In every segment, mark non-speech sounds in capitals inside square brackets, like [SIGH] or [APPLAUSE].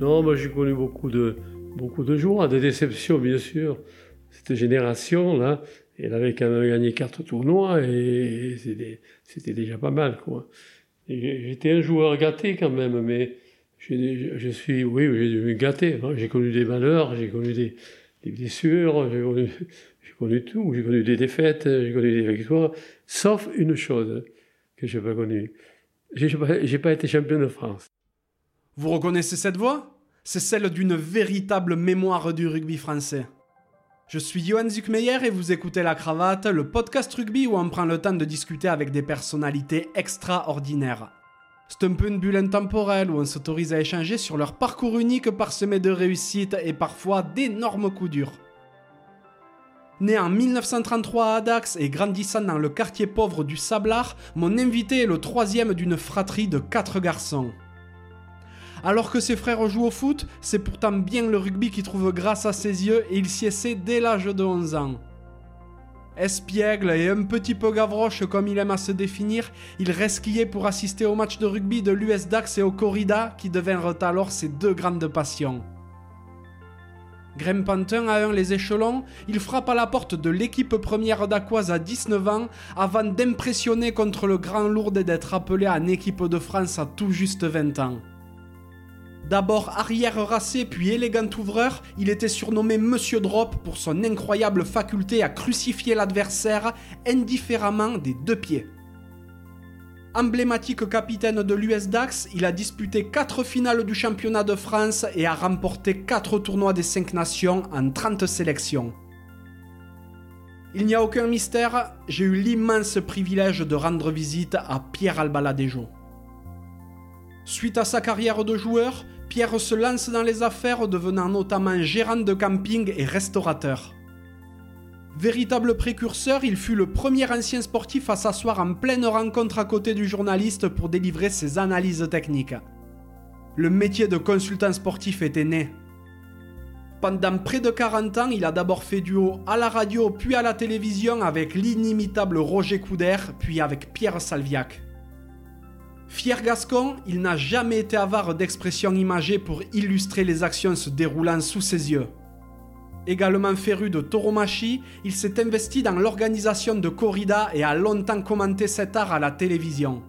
Non, moi j'ai connu beaucoup de, beaucoup de joie, de déceptions bien sûr. Cette génération-là, elle avait quand même gagné quatre tournois et c'était déjà pas mal. quoi. J'étais un joueur gâté quand même, mais je suis, oui, j'ai gâté. Hein. J'ai connu des malheurs, j'ai connu des, des blessures, j'ai connu, connu, tout. J'ai connu des défaites, j'ai connu des victoires, sauf une chose que je n'ai pas connue. Je n'ai pas été champion de France. Vous reconnaissez cette voix? C'est celle d'une véritable mémoire du rugby français. Je suis Johan Zuckmeyer et vous écoutez La Cravate, le podcast rugby où on prend le temps de discuter avec des personnalités extraordinaires. C'est un peu une bulle intemporelle où on s'autorise à échanger sur leur parcours unique parsemé de réussites et parfois d'énormes coups durs. Né en 1933 à Dax et grandissant dans le quartier pauvre du Sablard, mon invité est le troisième d'une fratrie de quatre garçons. Alors que ses frères jouent au foot, c'est pourtant bien le rugby qui trouve grâce à ses yeux et il s'y essaie dès l'âge de 11 ans. Espiègle et un petit peu gavroche comme il aime à se définir, il resquillait pour assister au match de rugby de l'US Dax et au Corrida qui devinrent alors ses deux grandes passions. Grimpant un à un les échelons, il frappe à la porte de l'équipe première d'Aquoise à 19 ans avant d'impressionner contre le Grand Lourd et d'être appelé en équipe de France à tout juste 20 ans. D'abord arrière racé puis élégant ouvreur, il était surnommé Monsieur Drop pour son incroyable faculté à crucifier l'adversaire indifféremment des deux pieds. Emblématique capitaine de l'US Dax, il a disputé 4 finales du championnat de France et a remporté 4 tournois des 5 nations en 30 sélections. Il n'y a aucun mystère, j'ai eu l'immense privilège de rendre visite à Pierre Albaladejo. Suite à sa carrière de joueur, Pierre se lance dans les affaires devenant notamment gérant de camping et restaurateur. Véritable précurseur, il fut le premier ancien sportif à s'asseoir en pleine rencontre à côté du journaliste pour délivrer ses analyses techniques. Le métier de consultant sportif était né. Pendant près de 40 ans, il a d'abord fait duo à la radio puis à la télévision avec l'inimitable Roger Couder, puis avec Pierre Salviac. Fier gascon, il n'a jamais été avare d'expressions imagées pour illustrer les actions se déroulant sous ses yeux. Également féru de tauromachi, il s'est investi dans l'organisation de corridas et a longtemps commenté cet art à la télévision.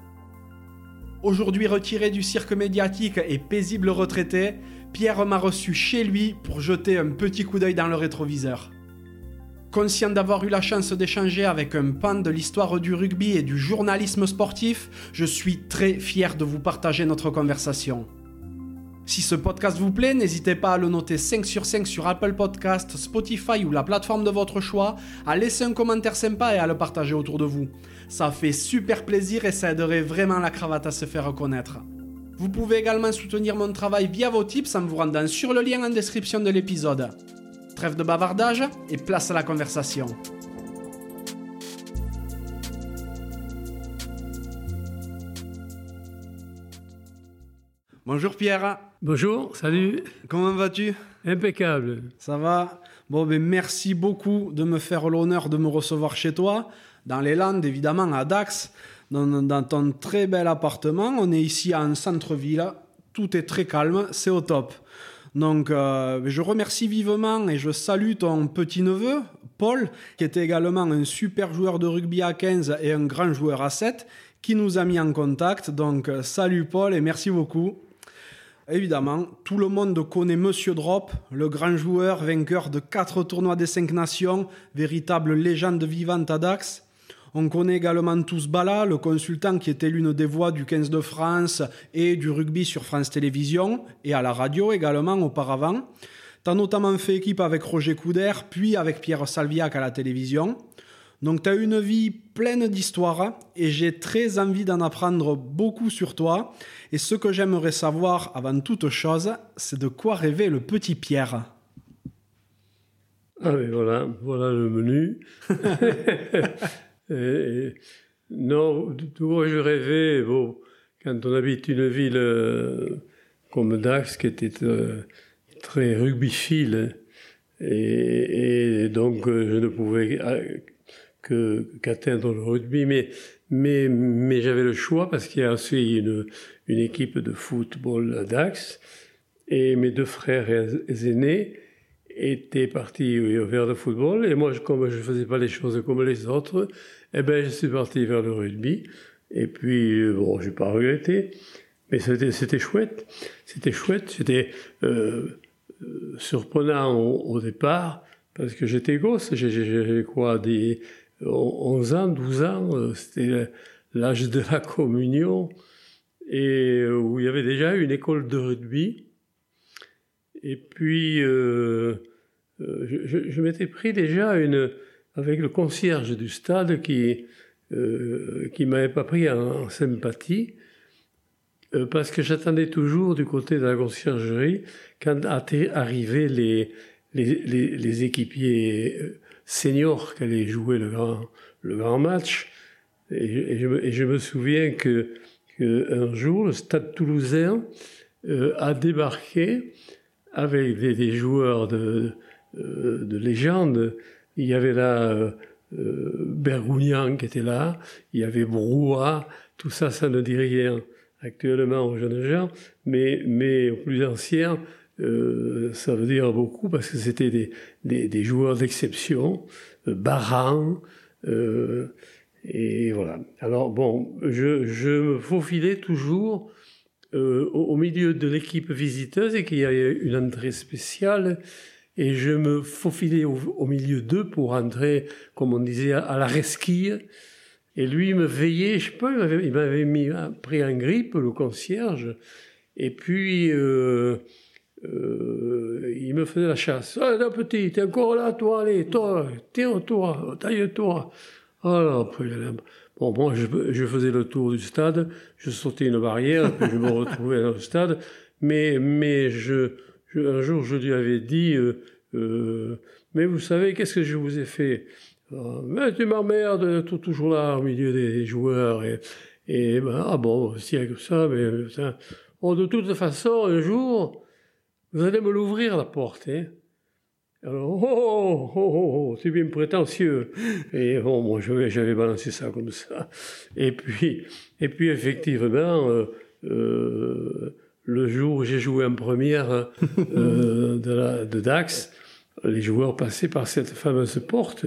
Aujourd'hui retiré du cirque médiatique et paisible retraité, Pierre m'a reçu chez lui pour jeter un petit coup d'œil dans le rétroviseur. Conscient d'avoir eu la chance d'échanger avec un pan de l'histoire du rugby et du journalisme sportif, je suis très fier de vous partager notre conversation. Si ce podcast vous plaît, n'hésitez pas à le noter 5 sur 5 sur Apple Podcast, Spotify ou la plateforme de votre choix, à laisser un commentaire sympa et à le partager autour de vous. Ça fait super plaisir et ça aiderait vraiment la cravate à se faire reconnaître. Vous pouvez également soutenir mon travail via vos tips en vous rendant sur le lien en description de l'épisode. Trêve de bavardage et place à la conversation. Bonjour Pierre. Bonjour, salut. Comment vas-tu? Impeccable. Ça va? Bon, ben merci beaucoup de me faire l'honneur de me recevoir chez toi, dans les Landes, évidemment, à Dax, dans, ton très bel appartement. On est ici en centre-ville, tout est très calme, c'est au top. Donc, euh, je remercie vivement et je salue ton petit-neveu, Paul, qui était également un super joueur de rugby à 15 et un grand joueur à 7, qui nous a mis en contact. Donc, euh, salut Paul et merci beaucoup. Évidemment, tout le monde connaît Monsieur Drop, le grand joueur, vainqueur de quatre tournois des cinq nations, véritable légende vivante à Dax. On connaît également tous Bala, le consultant qui était l'une des voix du 15 de France et du rugby sur France Télévisions, et à la radio également auparavant. T'as notamment fait équipe avec Roger Couder, puis avec Pierre Salviac à la télévision. Donc tu as une vie pleine d'histoires et j'ai très envie d'en apprendre beaucoup sur toi. Et ce que j'aimerais savoir avant toute chose, c'est de quoi rêvait le petit Pierre. Ah mais voilà, voilà le menu. [LAUGHS] non, tout je rêvais, quand on habite une ville euh, comme Dax, qui était euh, très rugbyphile, et, et, donc euh, je ne pouvais qu'atteindre le rugby, mais, mais, mais j'avais le choix parce qu'il y a aussi une, une équipe de football à Dax. Et mes deux frères aînés étaient partis vers le football. Et moi, comme je ne faisais pas les choses comme les autres, eh ben, je suis parti vers le rugby. Et puis, bon, j'ai pas regretté. Mais c'était chouette. C'était chouette. C'était euh, euh, surprenant au, départ, parce que j'étais gosse. J'ai quoi, des 11 ans, 12 ans. Euh, c'était l'âge de la communion. Et où il y avait déjà une école de rugby. Et puis, je, je m'étais pris déjà une, avec le concierge du stade qui, euh, qui m'avait pas pris en, sympathie, euh, parce que j'attendais toujours du côté de la conciergerie quand arrivaient les, les, les, équipiers euh, seniors qui allaient jouer le grand, le grand match. Et je, et je, me, souviens que, un jour, le stade toulousain euh, a débarqué avec des, des joueurs de, de légende. Il y avait là euh, Bergounian qui était là, il y avait Broua, tout ça, ça ne dit rien actuellement aux jeunes gens, mais, mais aux plus anciens, euh, ça veut dire beaucoup parce que c'était des, des, joueurs d'exception, euh, Baran, euh, et voilà. Alors bon, je, je me faufilais toujours euh, au, au, milieu de l'équipe visiteuse et qu'il y avait une entrée spéciale et je me faufilais au, milieu d'eux pour entrer, comme on disait, à, la resquille. Et lui me veillait, je sais pas, il m'avait pris en grippe, le concierge, et puis euh, euh, il me faisait la chasse. Ah, petit, t'es encore là, toi, allez, toi, tiens-toi, taille-toi. Alors, bon, moi, je, je, faisais le tour du stade, je sautais une barrière, puis je me retrouvais dans le stade, mais, mais je, un jour, je lui avais dit, euh, euh, mais vous savez, qu'est-ce que je vous ai fait? Euh, Mais tu m'emmerdes, toujours là au milieu des joueurs. Et, ben, ah bon, s'il y a que ça, mais oh, de toute façon, un jour, vous allez me l'ouvrir la porte. Hein alors, oh, oh, oh, oh, c'est bien prétentieux. Et bon, moi, j'avais balancé ça comme ça. Et puis, et puis effectivement, euh, le jour où j'ai joué en première [LAUGHS] euh, de, la, de, Dax, les joueurs passaient par cette fameuse porte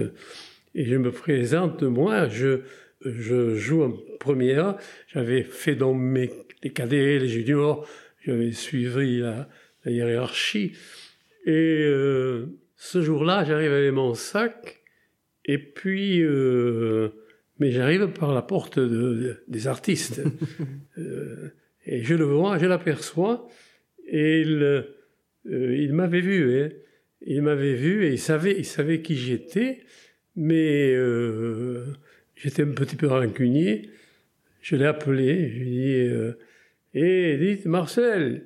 et je me présente, moi, je, je joue en première. J'avais fait dans mes, les cadets, les juniors, j'avais suivi la, la, hiérarchie. Et euh, ce jour-là, j'arrive avec mon sac et puis, euh, mais j'arrive par la porte de, des artistes. [LAUGHS] euh, et je le vois, je l'aperçois, et il, euh, il m'avait vu, hein. il m'avait vu et il savait, il savait qui j'étais, mais euh, j'étais un petit peu rancunier. Je l'ai appelé, je lui ai dit, euh, eh, dites Marcel.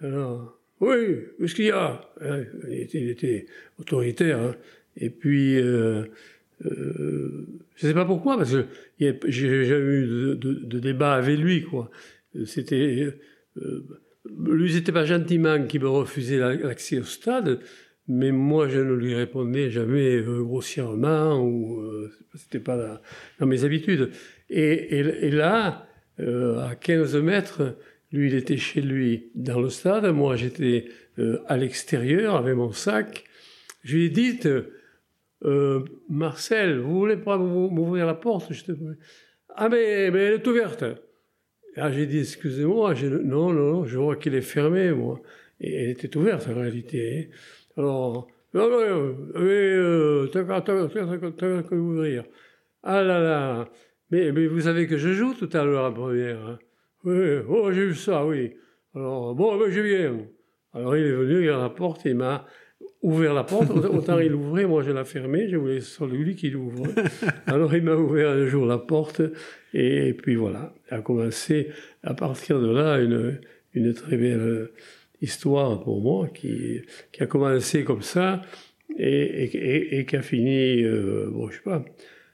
Alors, oui, qu'est-ce qu'il y a? Hein, il était, autoritaire. Hein. Et puis, euh, euh, je sais pas pourquoi, parce que j'ai jamais eu de, débat avec lui, quoi c'était euh, lui c'était pas gentiment qui me refusait l'accès au stade, mais moi je ne lui répondais jamais euh, grossièrement ou euh, c'était pas dans mes habitudes. Et, là, à 15 mètres, lui il était chez lui dans le stade, moi j'étais à l'extérieur avec mon sac. Je lui ai dit Marcel, vous voulez pas m'ouvrir la porte. Ah mais, mais elle est ouverte. Ah, j'ai dit, excusez-moi, non, non, je vois qu'il est fermé, moi. Et elle était ouverte, en réalité. Alors, non, non, mais, t'as qu'à ouvrir. Ah là là, mais, mais vous savez que je joue tout à l'heure à première. Hein. Oui, oh, j'ai vu ça, oui. Alors, bon, ben, je viens. Alors, il est venu, il a la porte, il m'a ouvert la porte. Autant il ouvrait, moi je la fermais, je voulais sur lui qu'il ouvre. [LAUGHS] Alors il m'a ouvert un jour la porte, et puis voilà, a commencé à partir de là une, une très belle histoire pour moi qui, qui a commencé comme ça et, et, et qui a fini, euh, bon, je sais pas,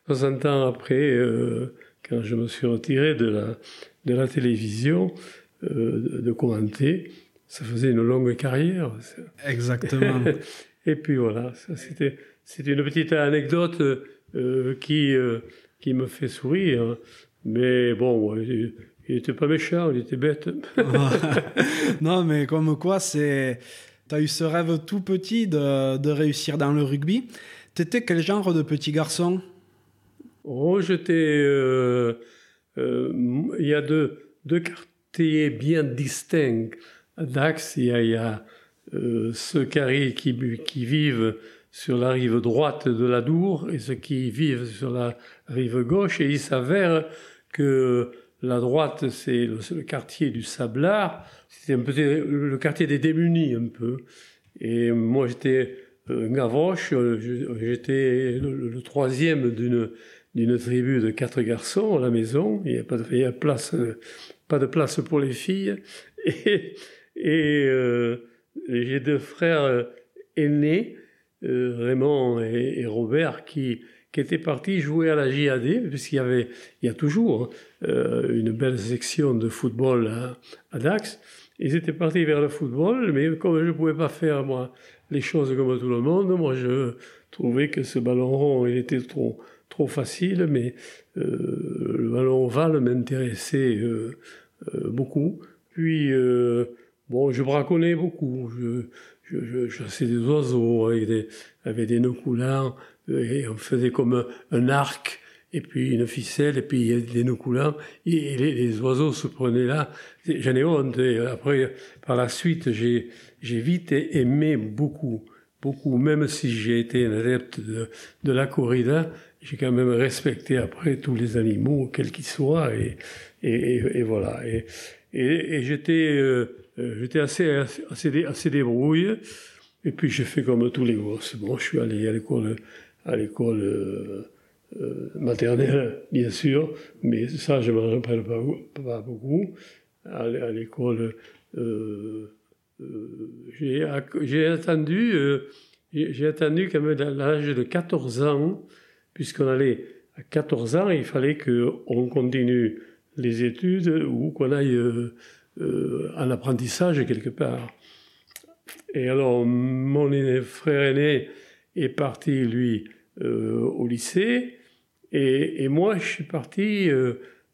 60 ans après, euh, quand je me suis retiré de la, de la télévision, euh, de commenter ça faisait une longue carrière. Exactement. [LAUGHS] et puis voilà, c'était une petite anecdote euh, qui euh, qui me fait sourire. Mais bon, il était pas méchant, il était bête. [LAUGHS] [LAUGHS] non, mais comme quoi, c'est. Tu as eu ce rêve tout petit de, de réussir dans le rugby. T'étais quel genre de petit garçon? Oh, j'étais. Euh, euh, il y a deux, deux quartiers bien distincts. À Dax, il y a, il y a euh, ceux qui, vivent sur la rive droite de la Dour et ceux qui vivent sur la rive gauche. Et il s'avère que la droite, c'est le, quartier du Sablard. C'était un peu le quartier des démunis, un peu. Et moi, j'étais un gavroche. J'étais le, troisième d'une d'une tribu de quatre garçons à la maison. Il n'y a pas de, place, pas de place pour les filles. Et euh, j'ai deux frères aînés, euh, Raymond et, Robert, qui, qui étaient partis jouer à la JAD, puisqu'il y avait, il y a toujours euh, une belle section de football à, Dax. Ils étaient partis vers le football, mais comme je ne pouvais pas faire, moi, les choses comme tout le monde, moi, je trouvais que ce ballon rond, il était trop, trop facile, mais euh, le ballon ovale m'intéressait euh, euh, beaucoup. Puis, bon, je braconnais beaucoup. Je, je, chassais des oiseaux avec des, avec des nœuds coulants, et on faisait comme un, arc et puis une ficelle, et puis des nœuds coulants, et les, oiseaux se prenaient là. J'en ai honte. Et après, par la suite, j'ai, j'ai vite aimé beaucoup, beaucoup, même si j'ai été un adepte de, de la corrida, j'ai quand même respecté après tous les animaux, quels qu'ils soient, et, et, et, voilà. Et, et j'étais euh, euh, j'étais assez, assez, assez débrouille, et puis j'ai fait comme tous les gosses. Bon, je suis allé à l'école, à l'école euh, euh maternelle, bien sûr, mais ça, je ne me rappelle pas, beaucoup. À, l'école, euh, j'ai attendu, j'ai attendu quand l'âge de 14 ans, puisqu'on allait à 14 ans, il fallait qu'on continue les études ou qu'on aille en apprentissage quelque part. Et alors, mon frère aîné est parti, lui, euh, au lycée, et, moi, je suis parti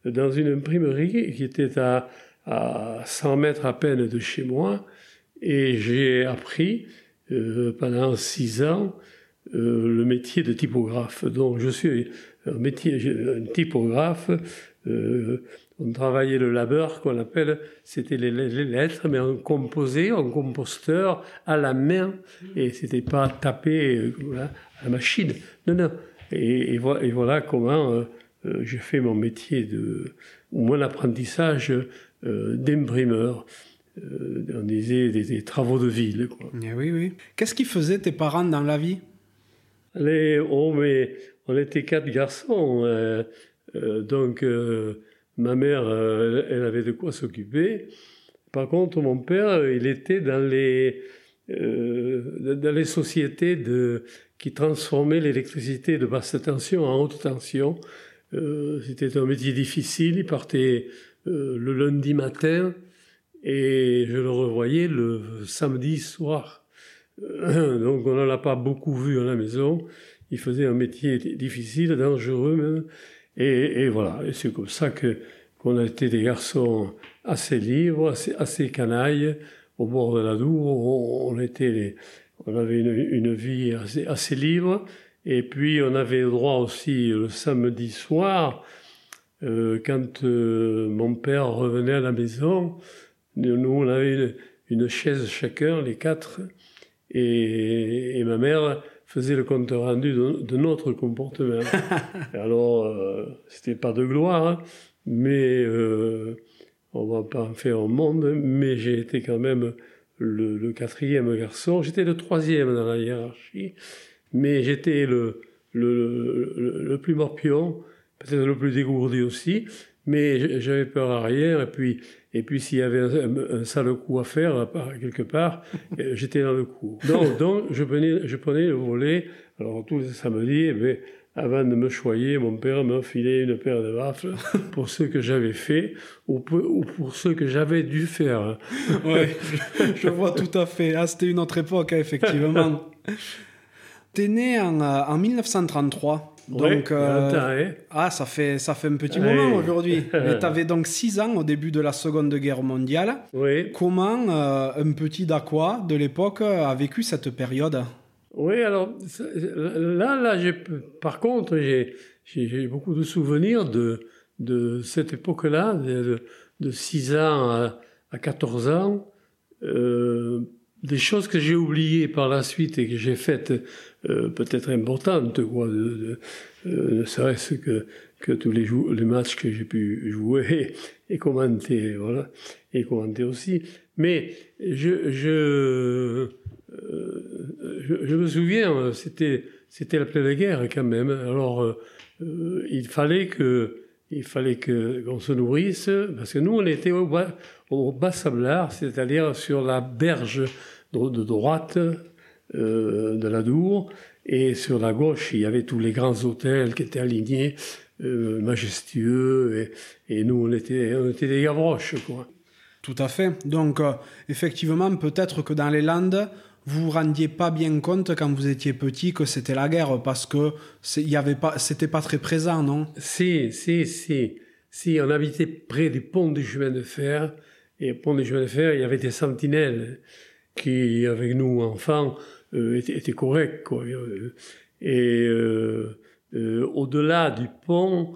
dans une imprimerie qui était à, à 100 mètres à peine de chez moi, et j'ai appris pendant six ans euh, le métier de typographe. Donc je suis un métier, un typographe. Euh, on travaillait le labeur qu'on appelle, c'était les, lettres, mais on composait en composteur à la main et c'était pas tapé euh, à la machine. Non, non. Et, voilà, comment j'ai fait mon métier de, ou mon apprentissage d'imprimeur. on disait des, travaux de ville. Quoi. Eh oui, oui. Qu'est-ce qu'ils faisaient tes parents dans la vie? Les, oh, mais on était quatre garçons. Euh, euh, donc, euh, ma mère, elle avait de quoi s'occuper. Par contre, mon père, il était dans les, dans les sociétés de, qui transformaient l'électricité de basse tension en haute tension. C'était un métier difficile. Il partait le lundi matin et je le revoyais le samedi soir. Donc on n'en a pas beaucoup vu à la maison. Il faisait un métier difficile, dangereux même. Et, voilà, et c'est comme ça que qu'on a été des garçons assez libres, assez, canailles, au bord de la Dour. On, était on avait une, vie assez, libre. Et puis on avait droit aussi le samedi soir, euh, quand euh, mon père revenait à la maison, nous on avait une, une chaise chacun, les quatre, et, ma mère faisait le compte rendu de, notre comportement. [LAUGHS] alors, euh, c'était pas de gloire, hein, mais euh, on va pas en faire au monde, mais j'ai été quand même le, quatrième garçon. J'étais le troisième dans la hiérarchie, mais j'étais le, le, le, plus morpion, peut-être le plus dégourdi aussi, mais j'avais peur à rien, et puis et puis s'il y avait un, sale coup à faire quelque part, [LAUGHS] euh, j'étais dans le coup. Donc, donc je, prenais, je prenais le volet. Alors tous les samedis, eh ben, avant de me choyer, mon père m'a filé une paire de baffles [LAUGHS] pour ce que j'avais fait ou pour, ce que j'avais dû faire. [LAUGHS] Oui, je, vois tout à fait. Ah, c'était une autre époque, hein, effectivement. T'es né en, euh, en 1933. Donc, euh, ah, ça fait, ça fait un petit moment aujourd'hui. [LAUGHS] Mais tu avais donc 6 ans au début de la Seconde Guerre mondiale. Oui. Comment euh, un petit Dacois de l'époque a vécu cette période? Oui, alors là, là par contre, j'ai beaucoup de souvenirs de, de cette époque-là, de, de, 6 ans à, à 14 ans. Euh, des choses que j'ai oubliées par la suite et que j'ai faites euh, peut-être importantes, quoi, euh, ne serait-ce que, tous les, matchs que j'ai pu jouer [LAUGHS] et, commenter, voilà, et commenter aussi. Mais je, euh, me souviens, c'était, la pleine guerre quand même. Alors, il fallait qu'on se nourrisse parce que nous on était au au bas sablard, c'est-à-dire sur la berge de, droite euh, de la Dour, et sur la gauche, il y avait tous les grands hôtels qui étaient alignés, euh, majestueux, et, nous, on était, on était des gavroches, quoi. Tout à fait. Donc, euh, effectivement, peut-être que dans les Landes, vous vous rendiez pas bien compte quand vous étiez petit que c'était la guerre, parce que il y avait pas, c'était pas très présent, non? Si, si, si. Si, on habitait près du pont des chemins de fer, et au pont des chemins de fer, il y avait des sentinelles qui, avec nous enfants, euh, était, correct. Quoi. Et euh, euh, au-delà du pont,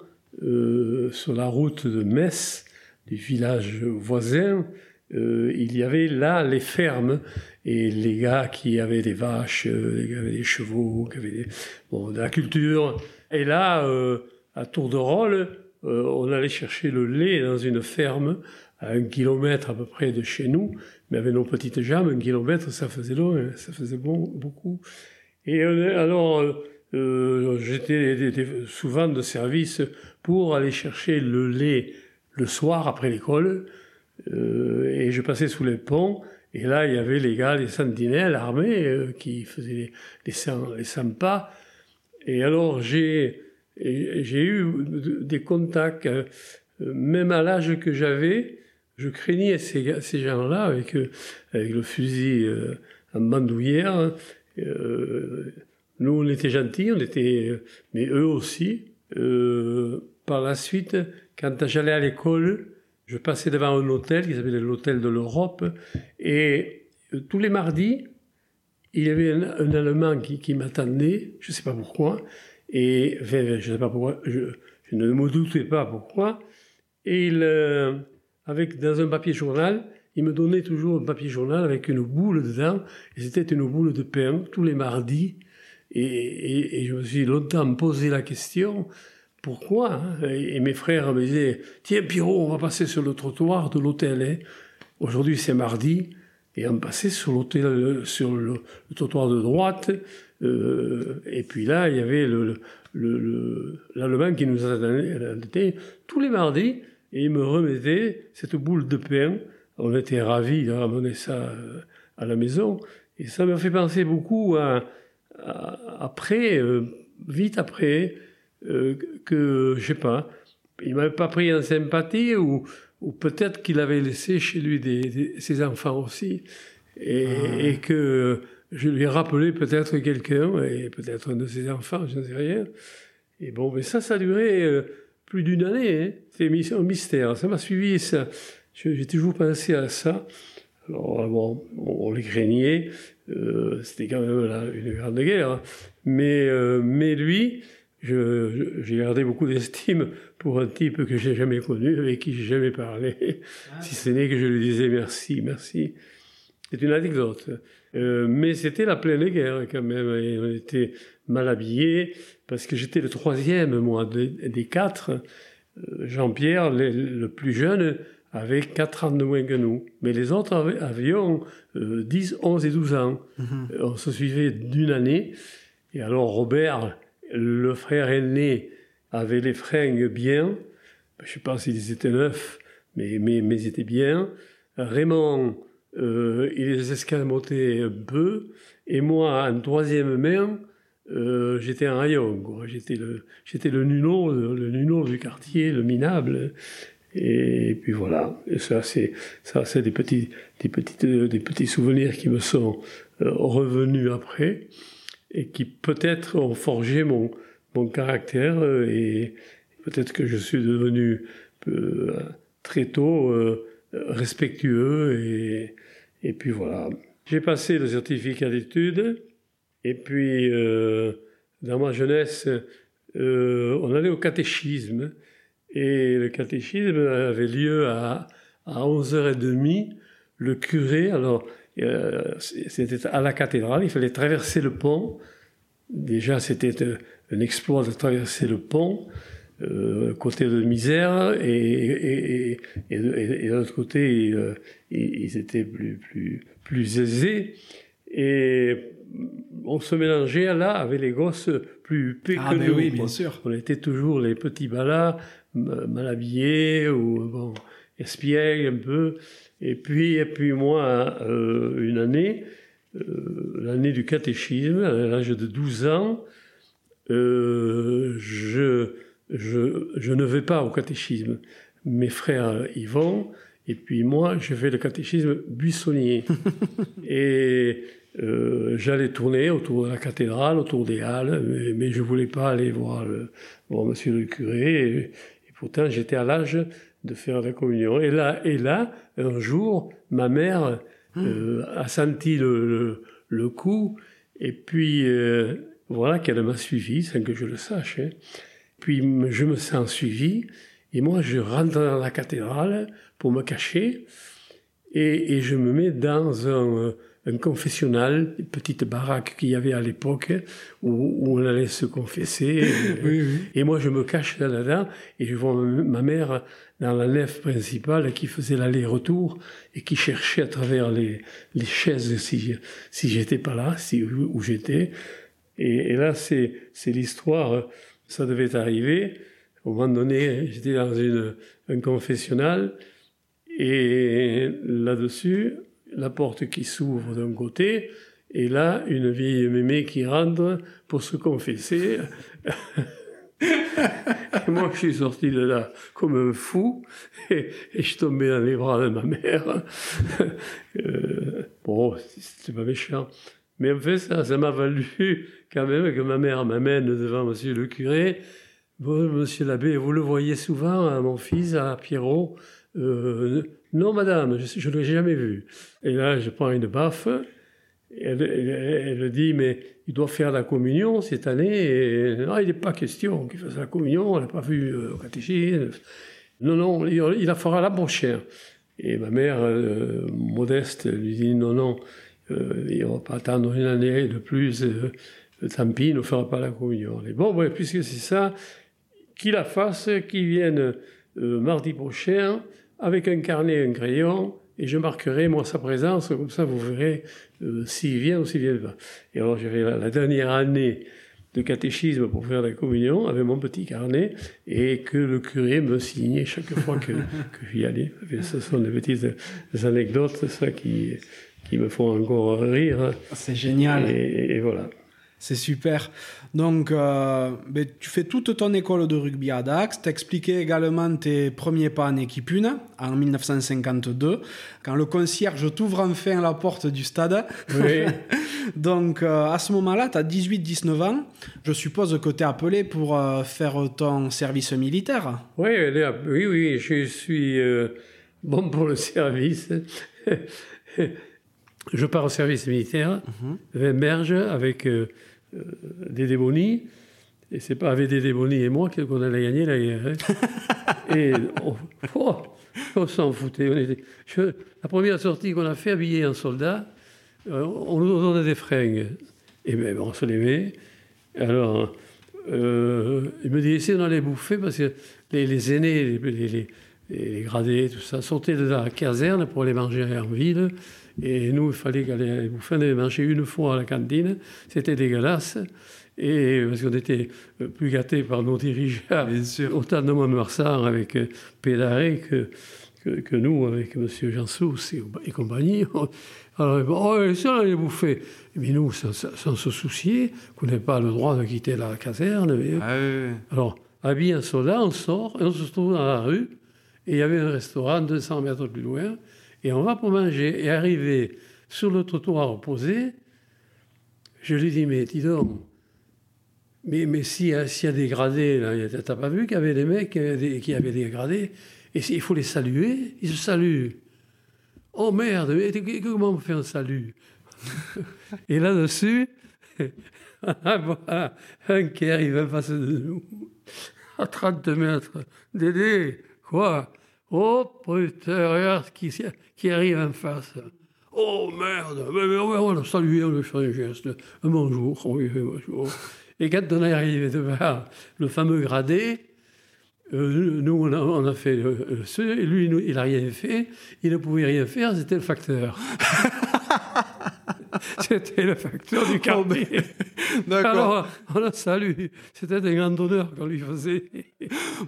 sur la route de Metz, du village voisin, il y avait là les fermes et les gars qui avaient des vaches, gars avaient des chevaux, qui avaient bon, de la culture. Et là, à tour de rôle, on allait chercher le lait dans une ferme à un kilomètre à peu près de chez nous, mais avec nos petites jambes, un kilomètre, ça faisait long, hein, ça faisait bon, beaucoup. Et euh, alors, euh, euh, j'étais souvent de service pour aller chercher le lait le soir après l'école, et je passais sous les ponts, et là, il y avait les gars, les sentinelles armés, qui faisaient les, les, les sampas. Et alors, j'ai j'ai eu des contacts, même à l'âge que j'avais, je craignais ces, gens-là avec, euh, avec le fusil euh, en bandoulière. Euh, nous, on était gentils, on était, mais eux aussi. par la suite, quand j'allais à l'école, je passais devant un hôtel qui s'appelait l'hôtel de l'Europe, et tous les mardis, il y avait un, Allemand qui, m'attendait, je ne sais pas pourquoi, et je ne me doutais pas pourquoi, avec, dans un papier journal, il me donnait toujours un papier journal avec une boule dedans, et c'était une boule de pain tous les mardis. Et, je me suis longtemps posé la question, pourquoi hein et, mes frères me disaient, tiens Pierrot, on va passer sur le trottoir de l'hôtel. Hein. Aujourd'hui c'est mardi, et on passait sur l'hôtel, sur le, trottoir de droite, euh, et puis là, il y avait l'Allemand le, le, qui nous attendait tous les mardis et il me remettait cette boule de pain. On était ravis de ramener ça euh, à la maison. Et ça m'a fait penser beaucoup à, après, euh, vite après, euh, que, je sais pas, il m'avait pas pris en sympathie ou, ou peut-être qu'il avait laissé chez lui des, ses enfants aussi. Et, ah. et, que je lui ai rappelé peut-être quelqu'un, et peut-être un de ses enfants, je ne sais rien. Et bon, mais ça, ça a duré plus d'une année. Hein. C'est un mystère. Ça m'a suivi, ça. J'ai toujours pensé à ça. Alors, bon, on les craignait. Euh, C'était quand même là, une grande guerre. Hein. Mais, euh, mais lui, j'ai gardé beaucoup d'estime pour un type que j'ai jamais connu, avec qui j'ai jamais parlé, ah. si ce n'est que je lui disais merci, merci. C'est une anecdote. Euh, mais c'était la pleine guerre quand même, et on était mal habillés, parce que j'étais le troisième, moi, des, quatre. Euh, Jean-Pierre, le, plus jeune, avait quatre ans de moins que nous. Mais les autres avions 10, euh, 11 et 12 ans. Mhm. On se suivait d'une année. Et alors Robert, le frère aîné, avait les fringues bien. Je ne sais pas s'ils étaient neufs, mais, mais, mais ils étaient bien. Raymond, euh, il les escamotait peu. Et moi, en troisième main, euh, j'étais un rayon, J'étais le, j'étais le nuno, le, nuno du quartier, le minable. Et puis voilà. Et ça, c'est, ça, c'est des petits, des petites, des petits souvenirs qui me sont euh, revenus après et qui peut-être ont forgé mon, mon caractère et peut-être que je suis devenu très tôt respectueux et, et puis voilà. J'ai passé le certificat d'études et puis dans ma jeunesse, on allait au catéchisme et le catéchisme avait lieu à, à 11h30. Le curé, alors, euh, c'était à la cathédrale, il fallait traverser le pont. Déjà, c'était un exploit de traverser le pont, euh, côté de misère, et, et, et, et de l'autre côté, euh, ils, étaient plus, plus, plus aisés. Et on se mélangeait là avec les gosses plus ah, que nous. oui, bien sûr. On était toujours les petits balas, mal habillés, ou bon, espiègles un peu. Et puis, et puis moi, euh, une année, euh, l'année du catéchisme, à l'âge de 12 ans, euh, je, je, je, ne vais pas au catéchisme. Mes frères y vont, et puis moi, je fais le catéchisme buissonnier. [LAUGHS] et euh, j'allais tourner autour de la cathédrale, autour des halles, mais, je ne voulais pas aller voir, le, voir monsieur le curé. Et, pourtant, j'étais à l'âge de faire la communion. Et là, et là un jour, ma mère hum. euh, a senti le, le, coup, et puis euh, voilà qu'elle m'a suivi, sans que je le sache. Hein. Puis je me sens suivi, et moi je rentre dans la cathédrale pour me cacher, et, et je me mets dans un un confessionnal, une petite baraque qu'il y avait à l'époque où, on allait se confesser. [LAUGHS] Et moi, je me cache là-dedans et je vois ma mère dans la nef principale qui faisait l'aller-retour et qui cherchait à travers les, les chaises si, si j'étais pas là, si, où j'étais. Et, là, c'est, c'est l'histoire, ça devait arriver. Au moment donné, j'étais dans une, un confessionnal et là-dessus, la porte qui s'ouvre d'un côté, et là, une vieille mémé qui rentre pour se confesser. [LAUGHS] moi, je suis sorti de là comme un fou, et, je suis tombé dans les bras de ma mère. [LAUGHS] euh, bon, c'était pas méchant. Mais en fait, ça, ça m'a valu quand même que ma mère m'amène devant monsieur le curé. Bon, monsieur l'abbé, vous le voyez souvent, à mon fils, à Pierrot. Euh, non, madame, je ne l'ai jamais vu. Et là, je prends une baffe. Elle, elle, dit, mais il doit faire la communion cette année. Non, il n'est pas question qu'il fasse la communion. On l'a pas vu euh, au catéchisme. Non, non, il, la fera la prochaine. Et ma mère, euh, modeste, lui dit, non, non, euh, il ne va pas attendre une année de plus. tant pis, il ne fera pas la communion. Et bon, puisque c'est ça, qu'il la fasse, qu'il vienne mardi prochain avec un carnet et un crayon, et je marquerai moi sa présence, comme ça vous verrez euh, s'il vient ou s'il vient pas. Et alors j'avais la, dernière année de catéchisme pour faire la communion avec mon petit carnet et que le curé me signait chaque fois que, que j'y allais. ce sont des petites anecdotes, ça qui, qui me font encore rire. C'est génial. et voilà. C'est super. Donc, euh, ben, tu fais toute ton école de rugby à Dax. T'expliquais également tes premiers pas en équipe 1 en 1952, quand le concierge t'ouvre enfin la porte du stade. Oui. [LAUGHS] Donc, euh, à ce moment-là, tu as 18-19 ans. Je suppose que tu es appelé pour euh, faire ton service militaire. Oui, oui, oui, je suis bon pour le service. [LAUGHS] je pars au service militaire, mm -hmm. avec euh, des démonies. Et c'est pas avec des démonies et moi qu'on allait gagner la guerre. Hein. [LAUGHS] et on, oh, on s'en foutait. On était, la première sortie qu'on a fait habillé en soldat, euh, on nous donnait des fringues. Et bien, on se les met. Alors, euh, il me dit, si on allait bouffer, parce que les, aînés, les, les, gradés, tout ça, sortaient de la caserne pour aller manger en ville. Et nous, il fallait qu'aller. On avait mangé une fois à la cantine. C'était dégueulasse. Et parce qu'on était plus gâtés par nos dirigeants, autant de Mont-de-Marsan avec euh, Pédaré que, que, nous, avec M. Jansous et, et, compagnie. [LAUGHS] Alors, oh, ça, on allait bouffer. Mais nous, sans, se soucier, qu'on n'ait pas le droit de quitter la caserne. Ah Alors, habillé en soldat, on sort et on se trouve dans la rue. Et il y avait un restaurant 200 mètres plus loin. Et on va pour manger. Et arrivé sur le trottoir opposé, je lui dis, mais dis donc, Mais, mais s'il y, y a des gradés, t'as pas vu qu'il y avait des mecs qui avaient des, qui avaient des gradés? Et il faut les saluer, ils se saluent. Oh merde, mais comment on fait un salut? [LAUGHS] Et là-dessus, [LAUGHS] voilà, un qui arrive en face de nous, [LAUGHS] à 30 mètres. Dédé, quoi? Oh putain, regarde qui, qui arrive en face. Oh merde, mais, on le saluer, on lui fait un geste, bonjour, bonjour. Et quand on est arrivé devant le fameux gradé, euh, nous, on a, fait le, ce, et lui, il n'a rien fait, il ne pouvait rien faire, c'était le facteur. [LAUGHS] [LAUGHS] c'était le facteur du carnet. D'accord. Alors, on le salue. C'était un grand honneur qu'on lui faisait.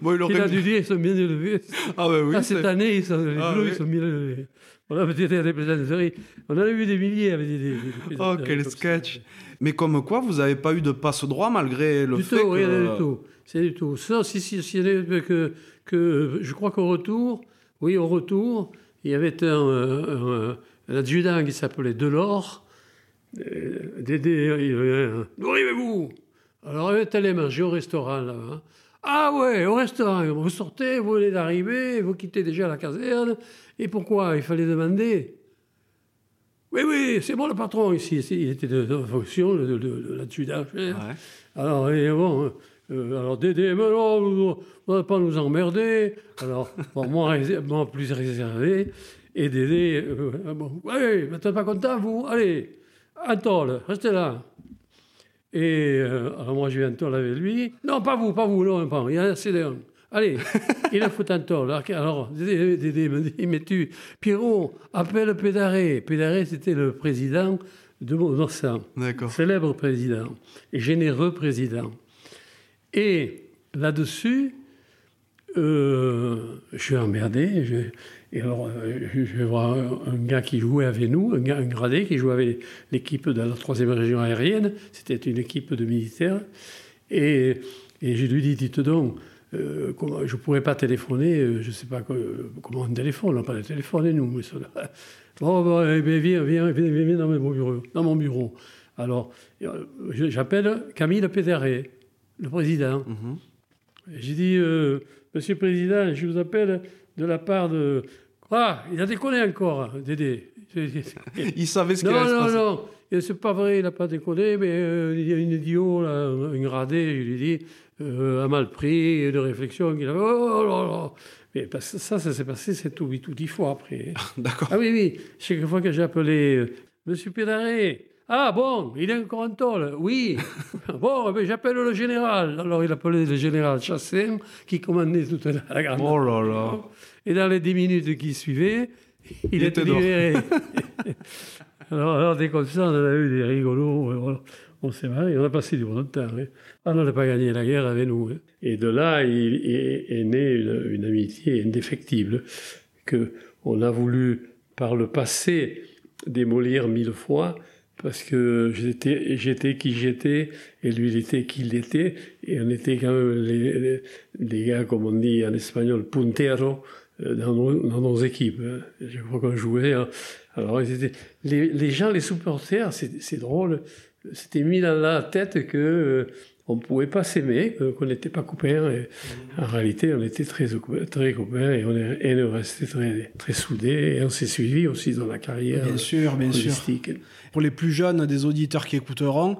Bon, il a dû- dire, ils sont bien élevés. Ah ben oui, Ah, cette année, ils sont, les Ah, Bleus, oui. ils sont bien élevés. On avait été à des plaisanteries. On en a vu des milliers avec des, des- des Oh, quel ça. sketch. Mais comme quoi, vous n'avez pas eu de passe droit malgré le Du fait tout, que... rien du tout. C'est du tout. Ça, si, si, si, que, que, je crois qu'au retour, oui, au retour, il y avait un, un, un- un adjudant qui s'appelait Delors. Euh, Dédé, il un, D'où arrivez-vous? Alors, était allé manger au restaurant là-bas. Ah ouais, au restaurant. Vous sortez, vous venez d'arriver, vous quittez déjà la caserne. Et pourquoi? Il fallait demander. Oui, oui, c'est moi le patron ici. Il était de, de fonction, de, de, de l'adjudant. Ouais. Alors, et bon, euh, alors Dédé, mais non, vous n'allez pas nous emmerder. Alors, [LAUGHS] bon, moi, moi, plus réservé. Et Dédé, euh, bon, ouais, vous n'êtes pas content, vous? Allez, Antol, restez là. Et euh, alors moi, je vais Antol avec lui. Non, pas vous, pas vous, non, pas. Il y en a assez d'un. Allez, [LAUGHS] il a foutu Antol. Alors, alors Dédé, Dédé me dit, mais tu, Pierrot, appelle Pédaré. Pédaré, c'était le président de Morsan D'accord. célèbre président et généreux président. Et là-dessus, euh, je suis emmerdé. je- et alors, euh, je, voir un, gars qui jouait avec nous, un gars un gradé qui jouait avec l'équipe de la troisième région aérienne. C'était une équipe de militaires. Et, et je lui dis, dites donc, euh, comment, je ne pourrais pas téléphoner, euh, je ne sais pas comment on téléphone, on n'a pas de téléphone, nous. Mais ça, [LAUGHS] eh bien, viens, viens, viens, dans mon bureau. Dans mon bureau. Alors, j'appelle Camille Pédéré, le président. Mhm. J'ai dit, Monsieur le Président, je vous appelle de la part de... Ah, il a déconné encore, Dédé. [LAUGHS] Il savait ce qu'il Non, allait se non, non, Et c'est pas vrai, il n'a pas déconné, mais euh, il y a une idiot, là, un gradé, je lui dis, euh, a mal pris, de réflexion, qu'il avait... Oh là là Mais parce que ça, ça s'est passé, c'est tout, tout dix fois après. [LAUGHS] D'accord. Ah oui, oui. Chaque fois que j'ai appelé euh, Monsieur Pédaré, ah bon, il est encore en tôle. Oui. [LAUGHS] bon, eh ben, j'appelle le général. Alors il appelait le général Chassin, qui commandait toute la, la grande. Oh là là. Et dans les dix minutes qui suivaient, il, Il était libéré. [LAUGHS] alors, alors, dès comme ça, on a eu des rigolos. voilà. On s'est marré, on a passé du bon temps. hein. Ah, on n'a pas gagné la guerre avec nous. hein. Et de là, il est, est née une, une amitié indéfectible que on a voulu, par le passé, démolir mille fois parce que j'étais, j'étais qui j'étais et lui il était qui il était et on était quand même les, les, gars comme on dit en espagnol puntero dans nos, dans nos équipes hein. je crois qu'on jouait hein. alors étaient- les, les gens les supporters c'est, drôle c'était mis dans la tête que euh, on pouvait pas s'aimer, que- qu'on n'était pas copains. Et en réalité, on était très, très copains et on est, et on restait très, très soudés. Et on s'est suivis aussi dans la carrière Bien sûr, bien sûr. Pour les plus jeunes des auditeurs qui écouteront,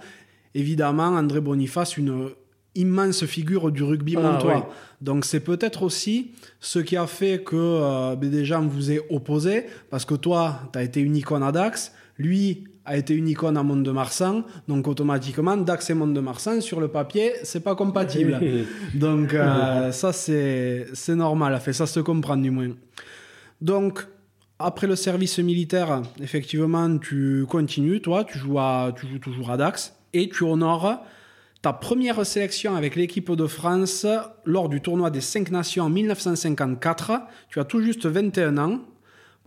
évidemment, André Boniface, une immense figure du rugby Ah, montois. oui. Donc c'est peut-être aussi ce qui a fait que euh, ben, des gens vous aient opposé, parce que toi, tu as été une icône à Dax, lui a été une icône à Mont-de-Marsan, donc automatiquement, Dax et Mont-de-Marsan, sur le papier, c'est pas compatible. [LAUGHS] Donc euh, ça, c'est c'est normal, fait ça se comprend du moins. Donc, après le service militaire, effectivement, tu continues, toi, tu joues, à, tu joues toujours à Dax, et tu honores ta première sélection avec l'équipe de France lors du tournoi des Cinq Nations en 1954. Tu as tout juste 21 ans.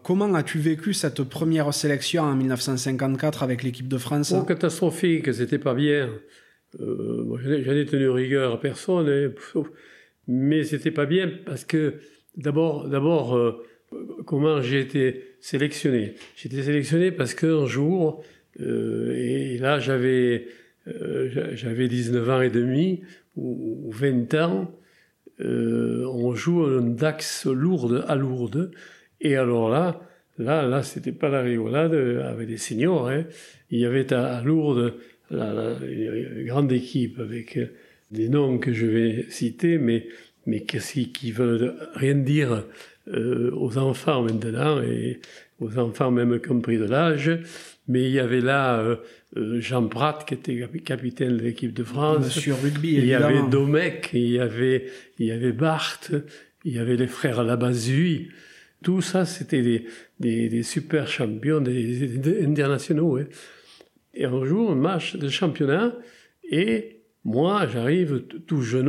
Comment as-tu vécu cette première sélection en 1954 avec l'équipe de France? Oh, catastrophique, c'était pas bien. Euh, j'en ai- tenu rigueur à personne, hein. Mais c'était pas bien parce que d'abord, d'abord, euh, comment j'ai été sélectionné? J'ai été sélectionné parce qu'un jour, euh, et là j'avais j'avais 19 ans et demi ou, 20 ans. on joue un Dax Lourdes à Lourdes. Et alors là, là, là, c'était pas la rigolade avec des seniors. Hein. Il y avait à, Lourdes une grande équipe avec des noms que je vais citer, mais, mais qui, qui veulent rien dire euh, aux enfants maintenant, et aux enfants même compris de l'âge. Mais il y avait là euh, euh, Jean Prat, qui était capitaine de l'équipe de France. Monsieur Rugby, Il y avait Domecq, il y avait, il y avait Barthes, il y avait les frères Labazui. Tout ça, c'était des, des, des, super champions, des, des internationaux. Hein. Et un jour, un match de championnat, et moi, j'arrive tout jeune